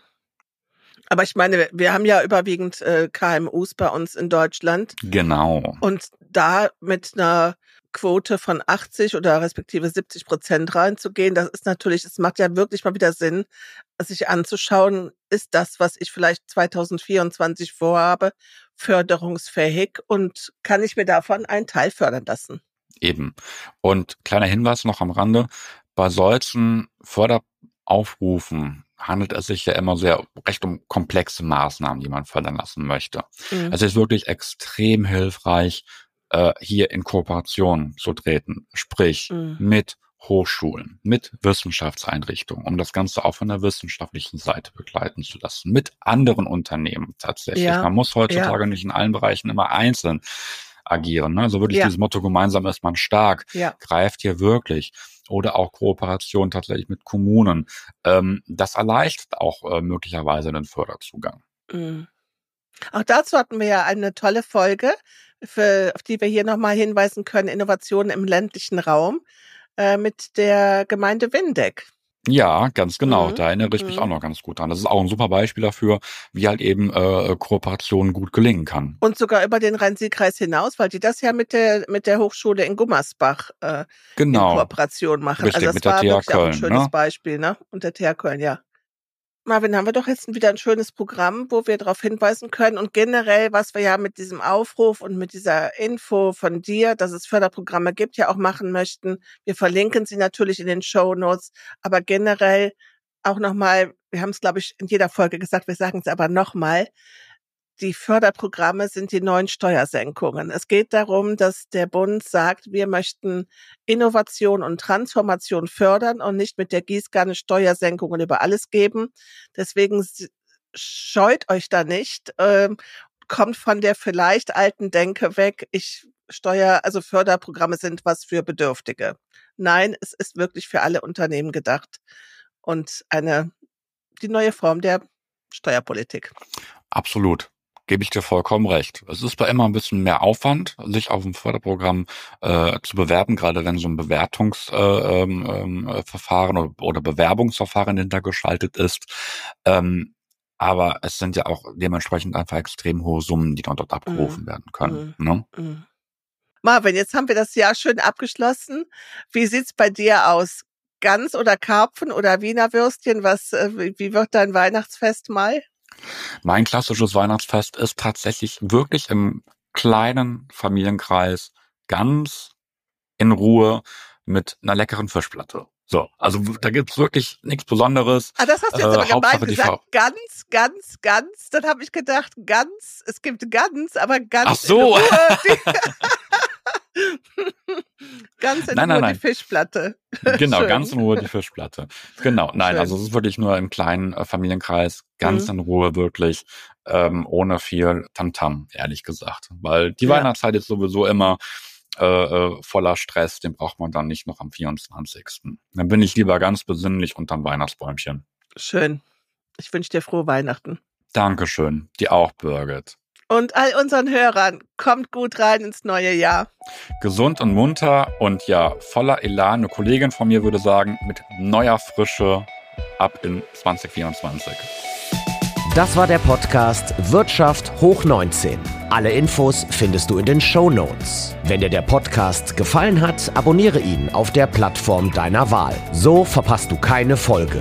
Aber ich meine, wir haben ja überwiegend äh, KMUs bei uns in Deutschland Genau. und da mit einer Quote von 80 oder respektive 70 Prozent reinzugehen, das ist natürlich, es macht ja wirklich mal wieder Sinn, sich anzuschauen, ist das, was ich vielleicht 2024 vorhabe, förderungsfähig und kann ich mir davon einen Teil fördern lassen? Eben. Und kleiner Hinweis noch am Rande, bei solchen Förderaufrufen handelt es sich ja immer sehr recht um komplexe Maßnahmen, die man fördern lassen möchte. Mhm. Es ist wirklich extrem hilfreich, äh, hier in Kooperation zu treten, sprich Mhm. mit Hochschulen, mit Wissenschaftseinrichtungen, um das Ganze auch von der wissenschaftlichen Seite begleiten zu lassen, mit anderen Unternehmen tatsächlich. Ja, Man muss heutzutage nicht in allen Bereichen immer einzeln agieren. Ne? Also wirklich Ja. dieses Motto, gemeinsam ist man stark, Ja. greift hier wirklich. Oder auch Kooperation tatsächlich mit Kommunen. Ähm, das erleichtert auch äh, möglicherweise den Förderzugang. Mhm. Auch dazu hatten wir ja eine tolle Folge, für, auf die wir hier nochmal hinweisen können, Innovationen im ländlichen Raum äh, mit der Gemeinde Windeck. Ja, ganz genau. Mhm. Da erinnere ich mich Mhm. auch noch ganz gut dran. Das ist auch ein super Beispiel dafür, wie halt eben äh, Kooperation gut gelingen kann. Und sogar über den Rhein-Sieg-Kreis hinaus, weil die das ja mit der, mit der Hochschule in Gummersbach äh, in Genau. Kooperation machen. Richtig, also das mit der war TH wirklich auch ein Köln, schönes ne? Beispiel, ne? Und der TH Köln, ja. Marvin, haben wir doch jetzt wieder ein schönes Programm, wo wir darauf hinweisen können und generell, was wir ja mit diesem Aufruf und mit dieser Info von dir, dass es Förderprogramme gibt, ja auch machen möchten. Wir verlinken sie natürlich in den Show Notes, aber generell auch nochmal, wir haben es glaube ich in jeder Folge gesagt, wir sagen es aber nochmal, die Förderprogramme sind die neuen Steuersenkungen. Es geht darum, dass der Bund sagt, wir möchten Innovation und Transformation fördern und nicht mit der Gießkanne Steuersenkungen über alles geben. Deswegen scheut euch da nicht, ähm, kommt von der vielleicht alten Denke weg, ich Steuer, also Förderprogramme sind was für Bedürftige. Nein, es ist wirklich für alle Unternehmen gedacht und eine, die neue Form der Steuerpolitik. Absolut gebe ich dir vollkommen recht. Es ist bei immer ein bisschen mehr Aufwand, sich auf ein Förderprogramm äh, zu bewerben, gerade wenn so ein Bewertungsverfahren äh, ähm, äh, oder, oder Bewerbungsverfahren hintergeschaltet ist. Ähm, aber es sind ja auch dementsprechend einfach extrem hohe Summen, die dort abgerufen mhm. werden können. Mhm. Ne? Mhm. Marvin, jetzt haben wir das Jahr schön abgeschlossen. Wie sieht's bei dir aus? Gans oder Karpfen oder Wiener Würstchen? Was, äh, wie wird dein Weihnachtsfest mal? Mein klassisches Weihnachtsfest ist tatsächlich wirklich im kleinen Familienkreis ganz in Ruhe mit einer leckeren Fischplatte. So, also da gibt's wirklich nichts Besonderes. Ah, das hast du jetzt äh, aber gemeint gesagt. Ganz, ganz, ganz. Dann habe ich gedacht, ganz, es gibt ganz, aber ganz. Ach so. <laughs> <laughs> ganz in nein, Ruhe nein, nein. die Fischplatte. <laughs> Genau, Schön. ganz in Ruhe die Fischplatte. Genau, nein, Schön. also es ist wirklich nur im kleinen äh, Familienkreis, ganz mhm. in Ruhe wirklich, ähm, ohne viel Tamtam, ehrlich gesagt. Weil die ja. Weihnachtszeit ist sowieso immer äh, äh, voller Stress, den braucht man dann nicht noch am 24. Dann bin ich lieber ganz besinnlich unterm Weihnachtsbäumchen. Schön. Ich wünsche dir frohe Weihnachten. Dankeschön. Die auch, Birgit und all unseren Hörern. Kommt gut rein ins neue Jahr. Gesund und munter und ja, voller Elan. Eine Kollegin von mir würde sagen, mit neuer Frische ab in 2024. Das war der Podcast Wirtschaft hoch 19. Alle Infos findest du in den Show Notes. Wenn dir der Podcast gefallen hat, abonniere ihn auf der Plattform deiner Wahl. So verpasst du keine Folge.